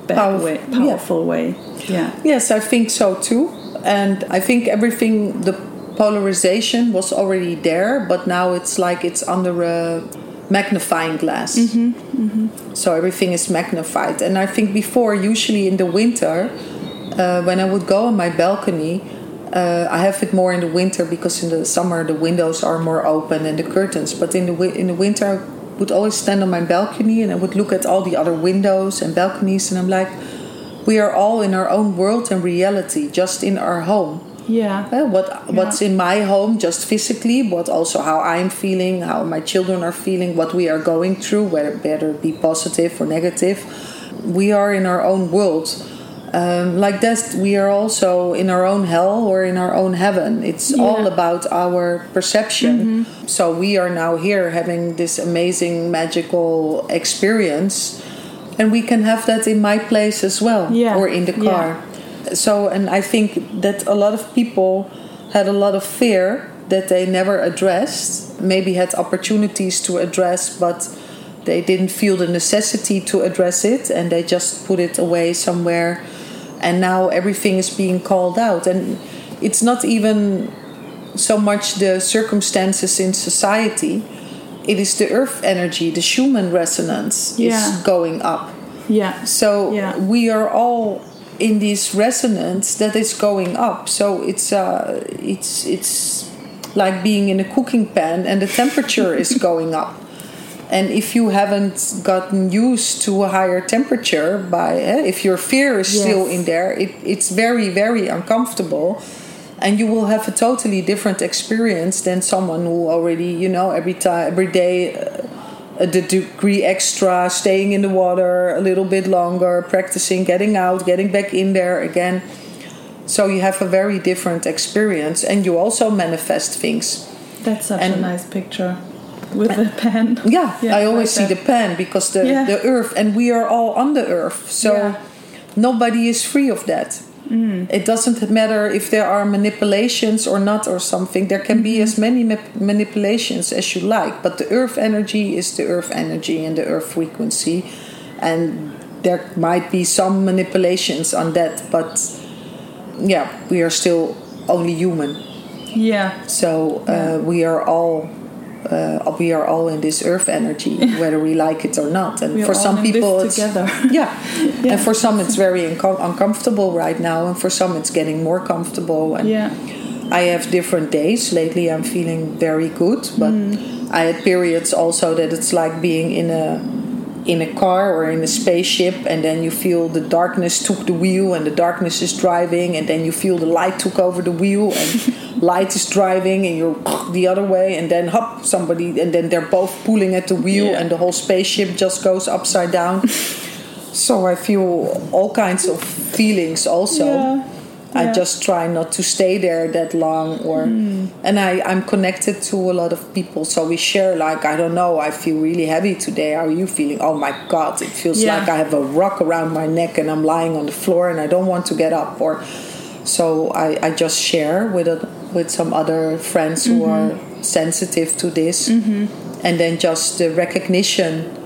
bad Powerful- way yeah. powerful way yeah Yes, I think so too. And I think everything, the polarization was already there, but now it's like it's under a magnifying glass. So everything is magnified. And I think before, usually in the winter, uh, when I would go on my balcony, uh, I have it more in the winter because in the summer the windows are more open and the curtains. But in the wi- in the winter, I would always stand on my balcony and I would look at all the other windows and balconies, and I'm like, we are all in our own world and reality, just in our home. Yeah Uh, what what's in my home, just physically, but also how I'm feeling, how my children are feeling, what we are going through, whether better be positive or negative. We are in our own world. Um, like that, we are also in our own hell or in our own heaven. It's all about our perception. So we are now here having this amazing magical experience, and we can have that in my place as well, Yeah. or in the Yeah. car. So, and I think that a lot of people had a lot of fear that they never addressed, maybe had opportunities to address, but they didn't feel the necessity to address it and they just put it away somewhere. And now everything is being called out. And it's not even so much the circumstances in society, it is the earth energy, the Schumann resonance Yeah. is going up. yeah So Yeah. we are all in this resonance that is going up. So it's uh, it's it's like being in a cooking pan and the temperature is [laughs] going up. And if you haven't gotten used to a higher temperature, by eh, if your fear is still in there, it, it's very very uncomfortable, and you will have a totally different experience than someone who already you know every time every day. Uh, d- degree extra, staying in the water a little bit longer, practicing getting out, getting back in there again. So you have a very different experience, and you also manifest things. that's such a nice picture with the pen [laughs] Yeah, Yeah, I always like see that. the pen because the Yeah. the earth, and we are all on the earth, so Yeah. nobody is free of that. Mm. It doesn't matter if there are manipulations or not or something. There can Mm-hmm. be as many ma- manipulations as you like, but the earth energy is the earth energy and the earth frequency, and there might be some manipulations on that, but yeah, we are still only human. yeah So uh, we are all uh, we are all in this earth energy, [laughs] whether we like it or not. And We for some people, it's together. [laughs] [laughs] yeah. Yeah. and for some it's very uncom- uncomfortable right now, and for some it's getting more comfortable. And yeah I have different days. Lately, I'm feeling very good, but Mm. I had periods also that it's like being in a in a car or in a spaceship, and then you feel the darkness took the wheel, and the darkness is driving, and then you feel the light took over the wheel, and [laughs] light is driving, and you're the other way, and then hop, somebody, and then they're both pulling at the wheel, Yeah. and the whole spaceship just goes upside down. [laughs] so I feel all kinds of feelings also Yeah. I just try not to stay there that long or hmm. and I, I'm connected to a lot of people so we share like I don't know, I feel really heavy today. How are you feeling? Oh my god, it feels Yeah. like I have a rock around my neck and I'm lying on the floor and I don't want to get up or so I, I just share with a, with some other friends who mm-hmm. are sensitive to this mm-hmm. and then just the recognition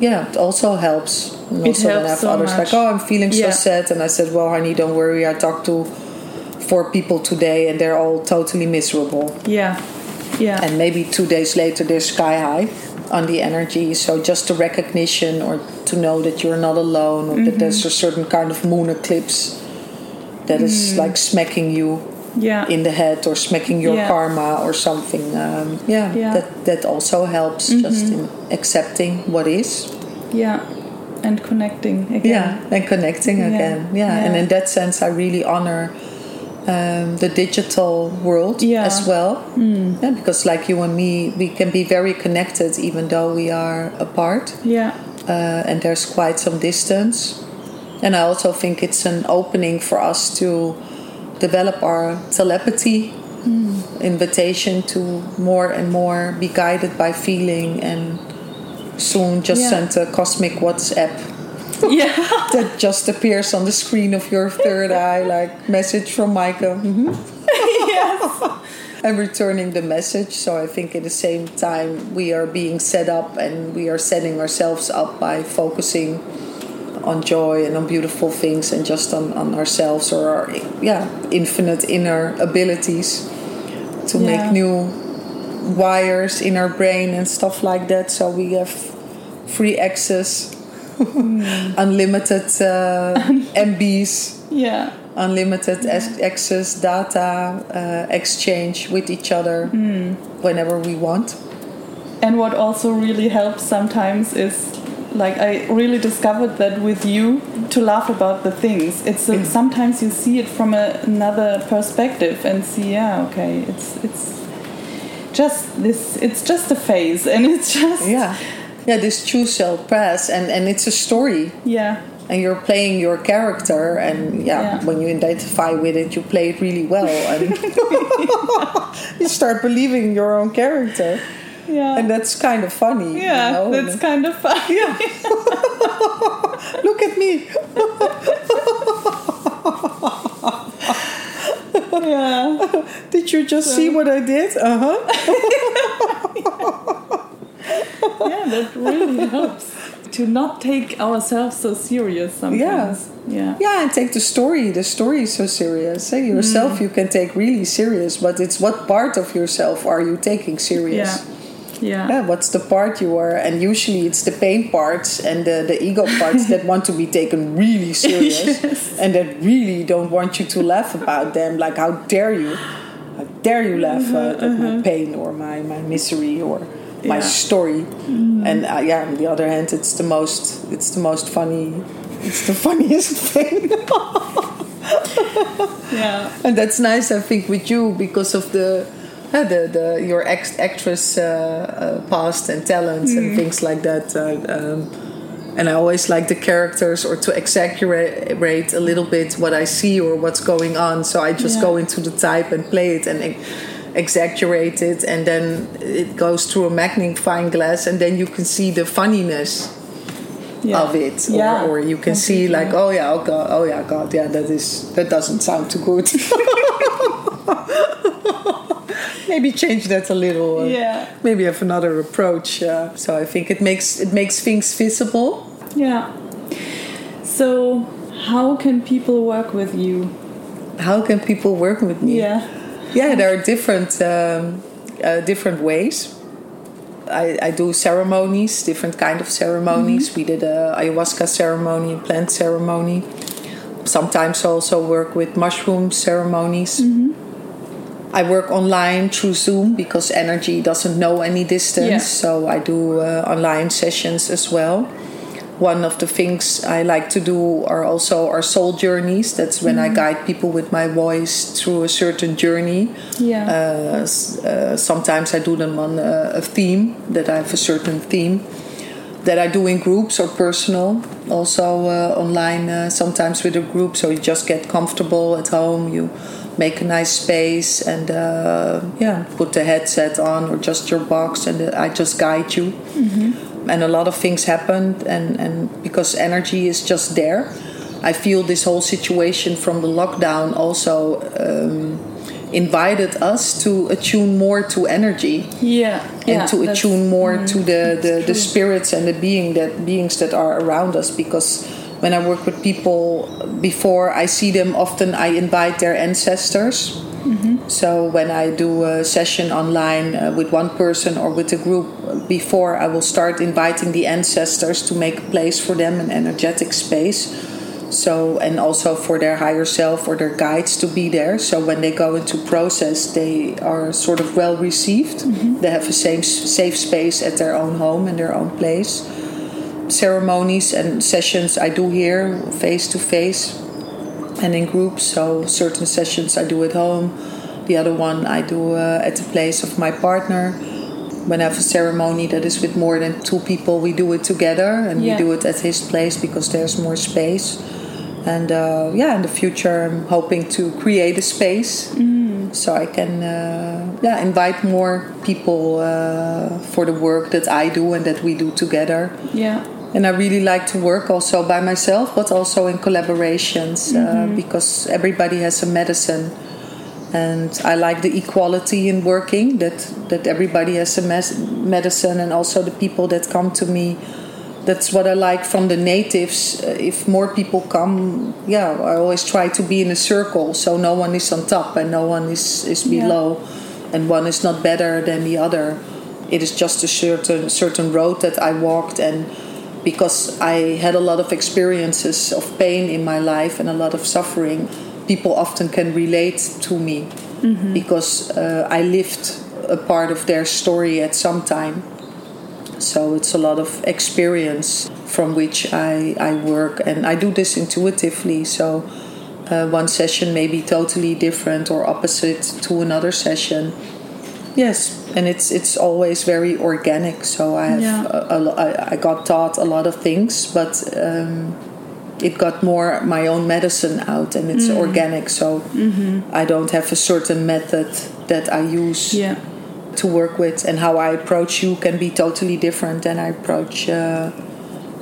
yeah it also helps and also then I helps have so others much. like oh i'm feeling so sad and i said well honey don't worry i talked to four people today and they're all totally miserable Yeah. Yeah. and maybe two days later they're sky high on the energy so just the recognition or to know that you're not alone or Mm-hmm. that there's a certain kind of moon eclipse that is like smacking you yeah. in the head or smacking your Mm. Yeah. karma or something um, yeah, Yeah. that that also helps just in accepting what is yeah. And connecting again. yeah and connecting Yeah. again yeah. and in that sense i really honor um, the digital world Yeah. as well yeah, because like you and me we can be very connected even though we are apart Yeah. uh, and there's quite some distance. And I also think it's an opening for us to develop our telepathy, invitation to more and more be guided by feeling, and soon just Yeah. send a cosmic WhatsApp [laughs] Yeah. [laughs] that just appears on the screen of your third [laughs] eye, like message from Micah. hmm I'm returning the message. So I think at the same time we are being set up and we are setting ourselves up by focusing on joy and on beautiful things and just on, on ourselves or our yeah infinite inner abilities to Yeah. make new wires in our brain and stuff like that. So we have free access, [laughs] unlimited uh, [laughs] MBs Yeah. unlimited ac- access, data uh, exchange with each other whenever we want. And what also really helps sometimes is like I really discovered that with you to laugh about the things. It's uh, a, sometimes you see it from a, another perspective and see, yeah, okay, it's it's just this. It's just a phase, and [laughs] it's just Yeah, yeah. This true self pass, and and it's a story, yeah, and you're playing your character, and yeah, Yeah. when you identify with it, you play it really well, and [laughs] [laughs] you start believing your own character, yeah, and that's kind of funny. yeah. you know? That's kind of funny. yeah. [laughs] Look at me. yeah, Did you just see what I did? Uh huh. [laughs] yeah. That really helps to not take ourselves so serious sometimes. Yeah, Yeah, Yeah, and take the story. The story is so serious. Say yourself, you can take really serious, but it's what part of yourself are you taking serious? yeah, yeah. Yeah, what's the part you are? And usually it's the pain parts and the, the ego [laughs] parts that want to be taken really serious Yes. and that really don't want you to laugh about them. Like, how dare you? How dare you laugh uh, at my pain or my, my misery or my Mm-hmm, Mm-hmm. story? And uh, yeah, on the other hand, it's the most it's the most funny. It's the [laughs] funniest thing. yeah. and that's nice i think with you because of the [laughs] the, the your ex actress uh, uh, past and talents and things like that uh, um, and i always like the characters or to exaggerate a little bit what i see or what's going on. So i just Yeah. go into the type and play it and ex- exaggerate it and then it goes through a magnifying glass and then you can see the funniness yeah. of it. Or, Yeah, or you can see like oh yeah oh god oh yeah god yeah that is that doesn't sound too good [laughs] [laughs] [laughs] maybe change that a little Yeah. maybe have another approach uh, so i think it makes it makes things visible Yeah. So, how can people work with you? how can people work with me Yeah. yeah there are different um, uh, different ways I, I do ceremonies different kind of ceremonies we did a ayahuasca ceremony plant ceremony sometimes I also work with mushroom ceremonies I work online through Zoom because energy doesn't know any distance. Yeah. So I do uh, online sessions as well. One of the things I like to do are also our soul journeys. That's when I guide people with my voice through a certain journey. Yeah. Uh, uh, sometimes I do them on a, a theme that I have a certain theme that I do in groups or personal. also uh, online uh, sometimes with a group so you just get comfortable at home you make a nice space and uh, yeah put the headset on or just your box and i just guide you. Mm-hmm. and a lot of things happened and, and because energy is just there i feel this whole situation from the lockdown also um, invited us to attune more to energy yeah. and yeah, to attune more mm, to the, the, the spirits and the being that beings that are around us because when I work with people before I see them often I invite their ancestors. Mm-hmm. so when I do a session online uh, with one person or with a group before I will start inviting the ancestors to make a place for them an energetic space. So and also for their higher self or their guides to be there. So when they go into process they are sort of well received. They have a same safe space at their own home and their own place ceremonies and sessions i do here face to face and in groups. So certain sessions i do at home. The other one i do uh, at the place of my partner. When I have a ceremony that is with more than two people, we do it together and Yeah. we do it at his place because there's more space. And uh, yeah, in the future, I'm hoping to create a space. So I can uh, yeah invite more people uh, for the work that I do and that we do together. yeah And I really like to work also by myself, but also in collaborations uh, because everybody has a medicine. And I like the equality in working that that everybody has a mes- medicine, and also the people that come to me. That's what I like from the natives. Uh, if more people come, yeah, I always try to be in a circle, so no one is on top and no one is is Yeah. below, and one is not better than the other. It is just a certain certain road that I walked, and because I had a lot of experiences of pain in my life and a lot of suffering, people often can relate to me because uh, I lived a part of their story at some time. So it's a lot of experience from which I, I work, and I do this intuitively. So uh, one session may be totally different or opposite to another session. Yes, and it's it's always very organic. So I have Yeah. a, a, I, I got taught a lot of things, but um, it got more my own medicine out, and it's organic. So I don't have a certain method that I use yeah to work with, and how I approach you can be totally different than I approach uh,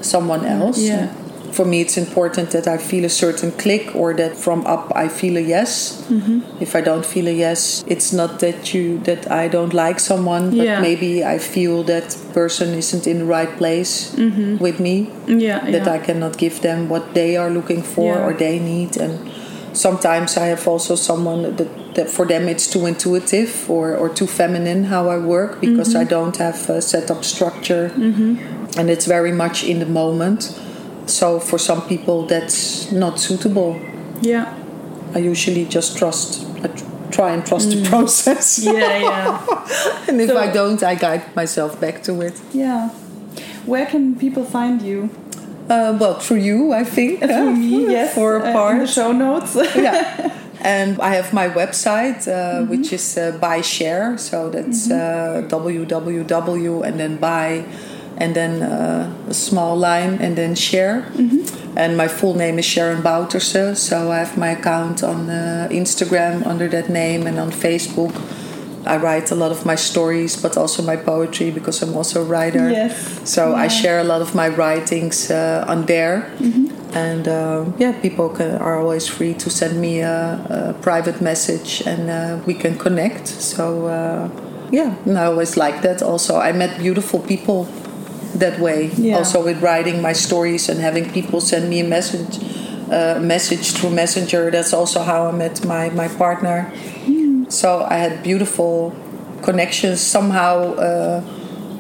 someone else. Yeah. For me, it's important that I feel a certain click, or that from up I feel a yes. Mm-hmm. If I don't feel a yes, it's not that you that I don't like someone, but Yeah. maybe I feel that person isn't in the right place mm-hmm. with me yeah that yeah. I cannot give them what they are looking for Yeah. or they need. And sometimes I have also someone that, that for them it's too intuitive or, or too feminine how I work because mm-hmm. I don't have a set up structure mm-hmm. and it's very much in the moment. So for some people that's not suitable. yeah I usually just trust. I tr- try and trust the process. [laughs] yeah yeah [laughs] and if So- I don't, I guide myself back to it. yeah where can people find you Uh, well, through you, I think. through me [laughs] yes For a uh, in part. the show notes yeah. And I have my website, uh, which is uh, buy share. So that's uh, www and then buy and then uh, a small line and then share. And my full name is Sharon Bouterse. So I have my account on uh, Instagram under that name and on Facebook. I write a lot of my stories, but also my poetry because I'm also a writer. Yes. So I share a lot of my writings uh, on there. And uh, yeah, people can, are always free to send me a, a private message and uh, we can connect. So uh, yeah, and I always like that also. I met beautiful people that way. Yeah. Also with writing my stories and having people send me a message. Uh, message through messenger that's also how i met my, my partner so i had beautiful connections somehow uh,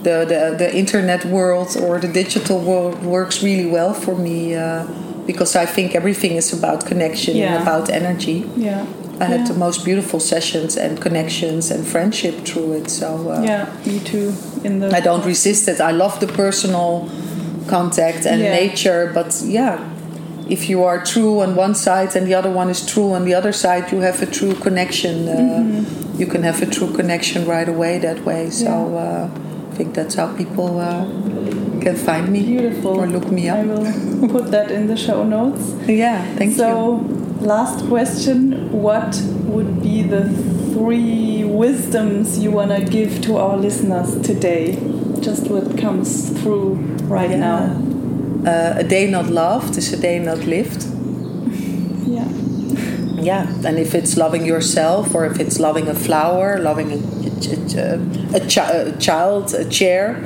the, the, the internet world or the digital world works really well for me uh, because I think everything is about connection Yeah. and about energy. yeah I had yeah. the most beautiful sessions and connections and friendship through it. So uh, yeah me too in the I don't resist it. I love the personal contact and Yeah. nature, but yeah, if you are true on one side and the other one is true on the other side, you have a true connection. Uh, Mm-hmm. You can have a true connection right away that way. So uh, I think that's how people uh, can find me. Beautiful. Or look me up. I will put that in the show notes. Yeah, thank so, you. So, last question What would be the three wisdoms you want to give to our listeners today? Just what comes through right yeah. now. Uh, a day not loved is a day not lived. [laughs] Yeah. Yeah, and if it's loving yourself, or if it's loving a flower, loving a, a, a, a, chi a child, a chair,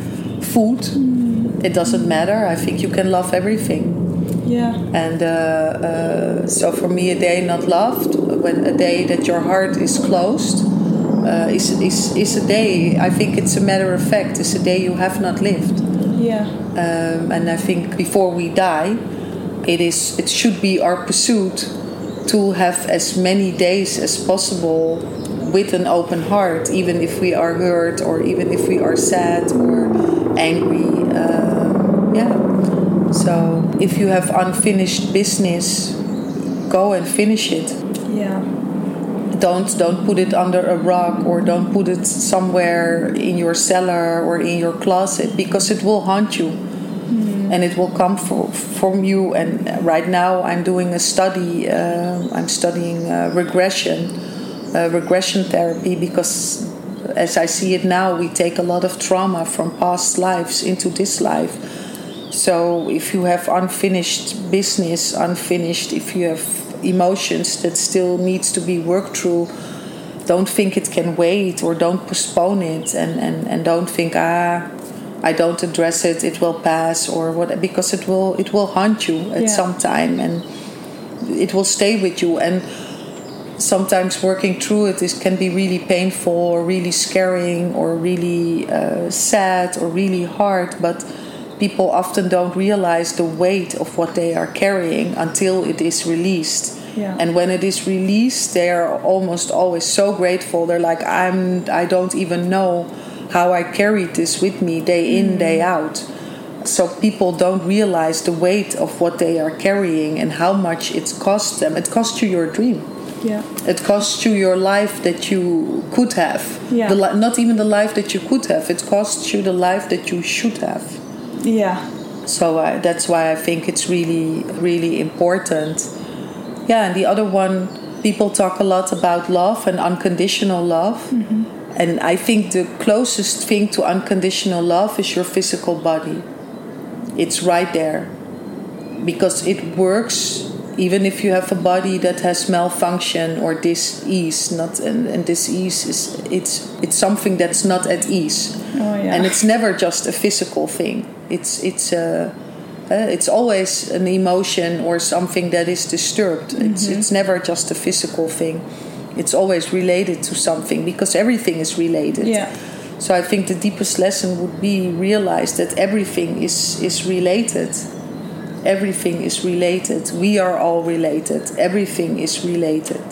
food, mm. it doesn't matter. I think you can love everything. Yeah. And uh, uh, so for me, a day not loved, when a day that your heart is closed, uh, is, is, is a day, I think it's a matter of fact, it's a day you have not lived. Yeah. Um, and I think before we die, it is it should be our pursuit to have as many days as possible with an open heart, even if we are hurt or even if we are sad or angry. Uh, yeah. So if you have unfinished business, go and finish it. Yeah don't don't put it under a rug or don't put it somewhere in your cellar or in your closet because it will haunt you mm. and it will come for, from you and right now i'm doing a study uh, i'm studying uh, regression uh, regression therapy because as i see it now we take a lot of trauma from past lives into this life so if you have unfinished business unfinished if you have emotions that still needs to be worked through don't think it can wait or don't postpone it and, and, and don't think ah I don't address it it will pass or what because it will it will haunt you at yeah. some time and it will stay with you and sometimes working through it is, can be really painful or really scaring or really uh, sad or really hard but people often don't realize the weight of what they are carrying until it is released. Yeah. And when it is released, they are almost always so grateful. They're like, I'm, I don't even know how I carried this with me day in, mm. day out. So people don't realize the weight of what they are carrying and how much it's cost them. It cost you your dream. Yeah. It costs you your life that you could have. Yeah. The, not even the life that you could have. It costs you the life that you should have. Yeah. So uh, that's why I think it's really, really important. Yeah, and the other one, people talk a lot about love and unconditional love. Mm-hmm. And I think the closest thing to unconditional love is your physical body. It's right there. Because it works even if you have a body that has malfunction or dis-ease not and, and dis-ease is it's it's something that's not at ease oh, yeah. and it's never just a physical thing it's it's a uh, it's always an emotion or something that is disturbed. Mm-hmm. It's it's never just a physical thing. It's always related to something because everything is related. Yeah. So I think the deepest lesson would be realize that everything is is related. Everything is related. We are all related. Everything is related.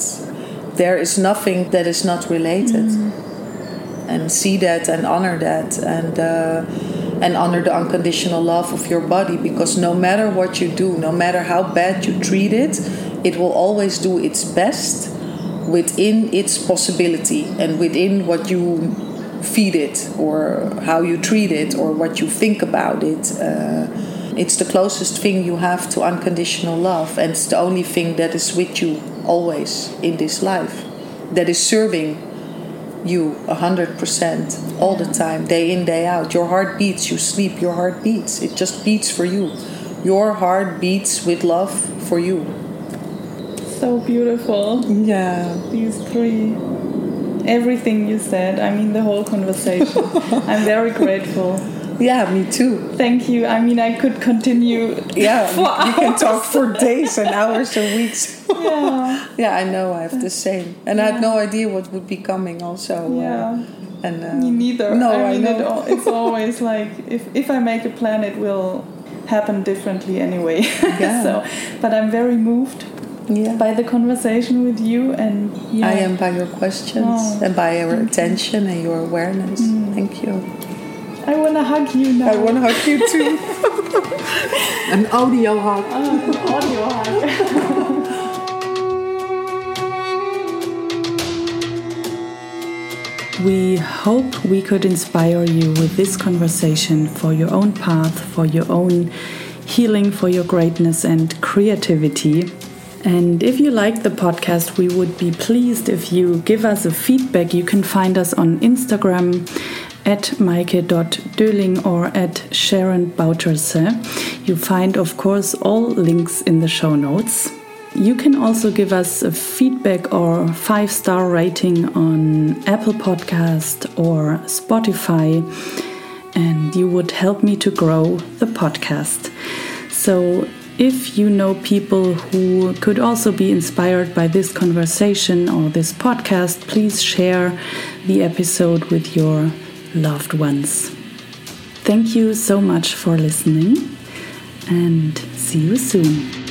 There is nothing that is not related. Mm-hmm. And see that and honor that and. Uh, and honor the unconditional love of your body because no matter what you do, no matter how bad you treat it, it will always do its best within its possibility and within what you feed it or how you treat it or what you think about it. Uh, it's the closest thing you have to unconditional love, and it's the only thing that is with you always in this life, that is serving you 100% all the time, day in, day out. Your heart beats, you sleep, your heart beats. It just beats for you. Your heart beats with love for you. So beautiful. Yeah. These three. Everything you said, I mean, the whole conversation. [laughs] I'm very grateful. Yeah, me too. Thank you. I mean, I could continue. Yeah, [laughs] you can talk for days and hours and weeks. yeah. [laughs] yeah, I know. I have the same, and yeah. I had no idea what would be coming. Also. Uh, yeah. Uh, and uh, me neither. No, I mean, I know. It, it's always [laughs] like if if I make a plan, it will happen differently anyway. Yeah. so, but I'm very moved yeah. by the conversation with you and yeah. I am by your questions oh, and by your attention and your awareness. Mm. Thank you. I want to hug you now. I want to hug you too. [laughs] an audio hug. Oh, an audio hug. [laughs] We hope we could inspire you with this conversation for your own path, for your own healing, for your greatness and creativity. And if you like the podcast, we would be pleased if you give us a feedback. You can find us on Instagram at maike.döling or at Sharon Bouterse. You find, of course, all links in the show notes. You can also give us a feedback or five star rating on Apple Podcast or Spotify, and you would help me to grow the podcast. So if you know people who could also be inspired by this conversation or this podcast, please share the episode with your loved ones. Thank you so much for listening and see you soon.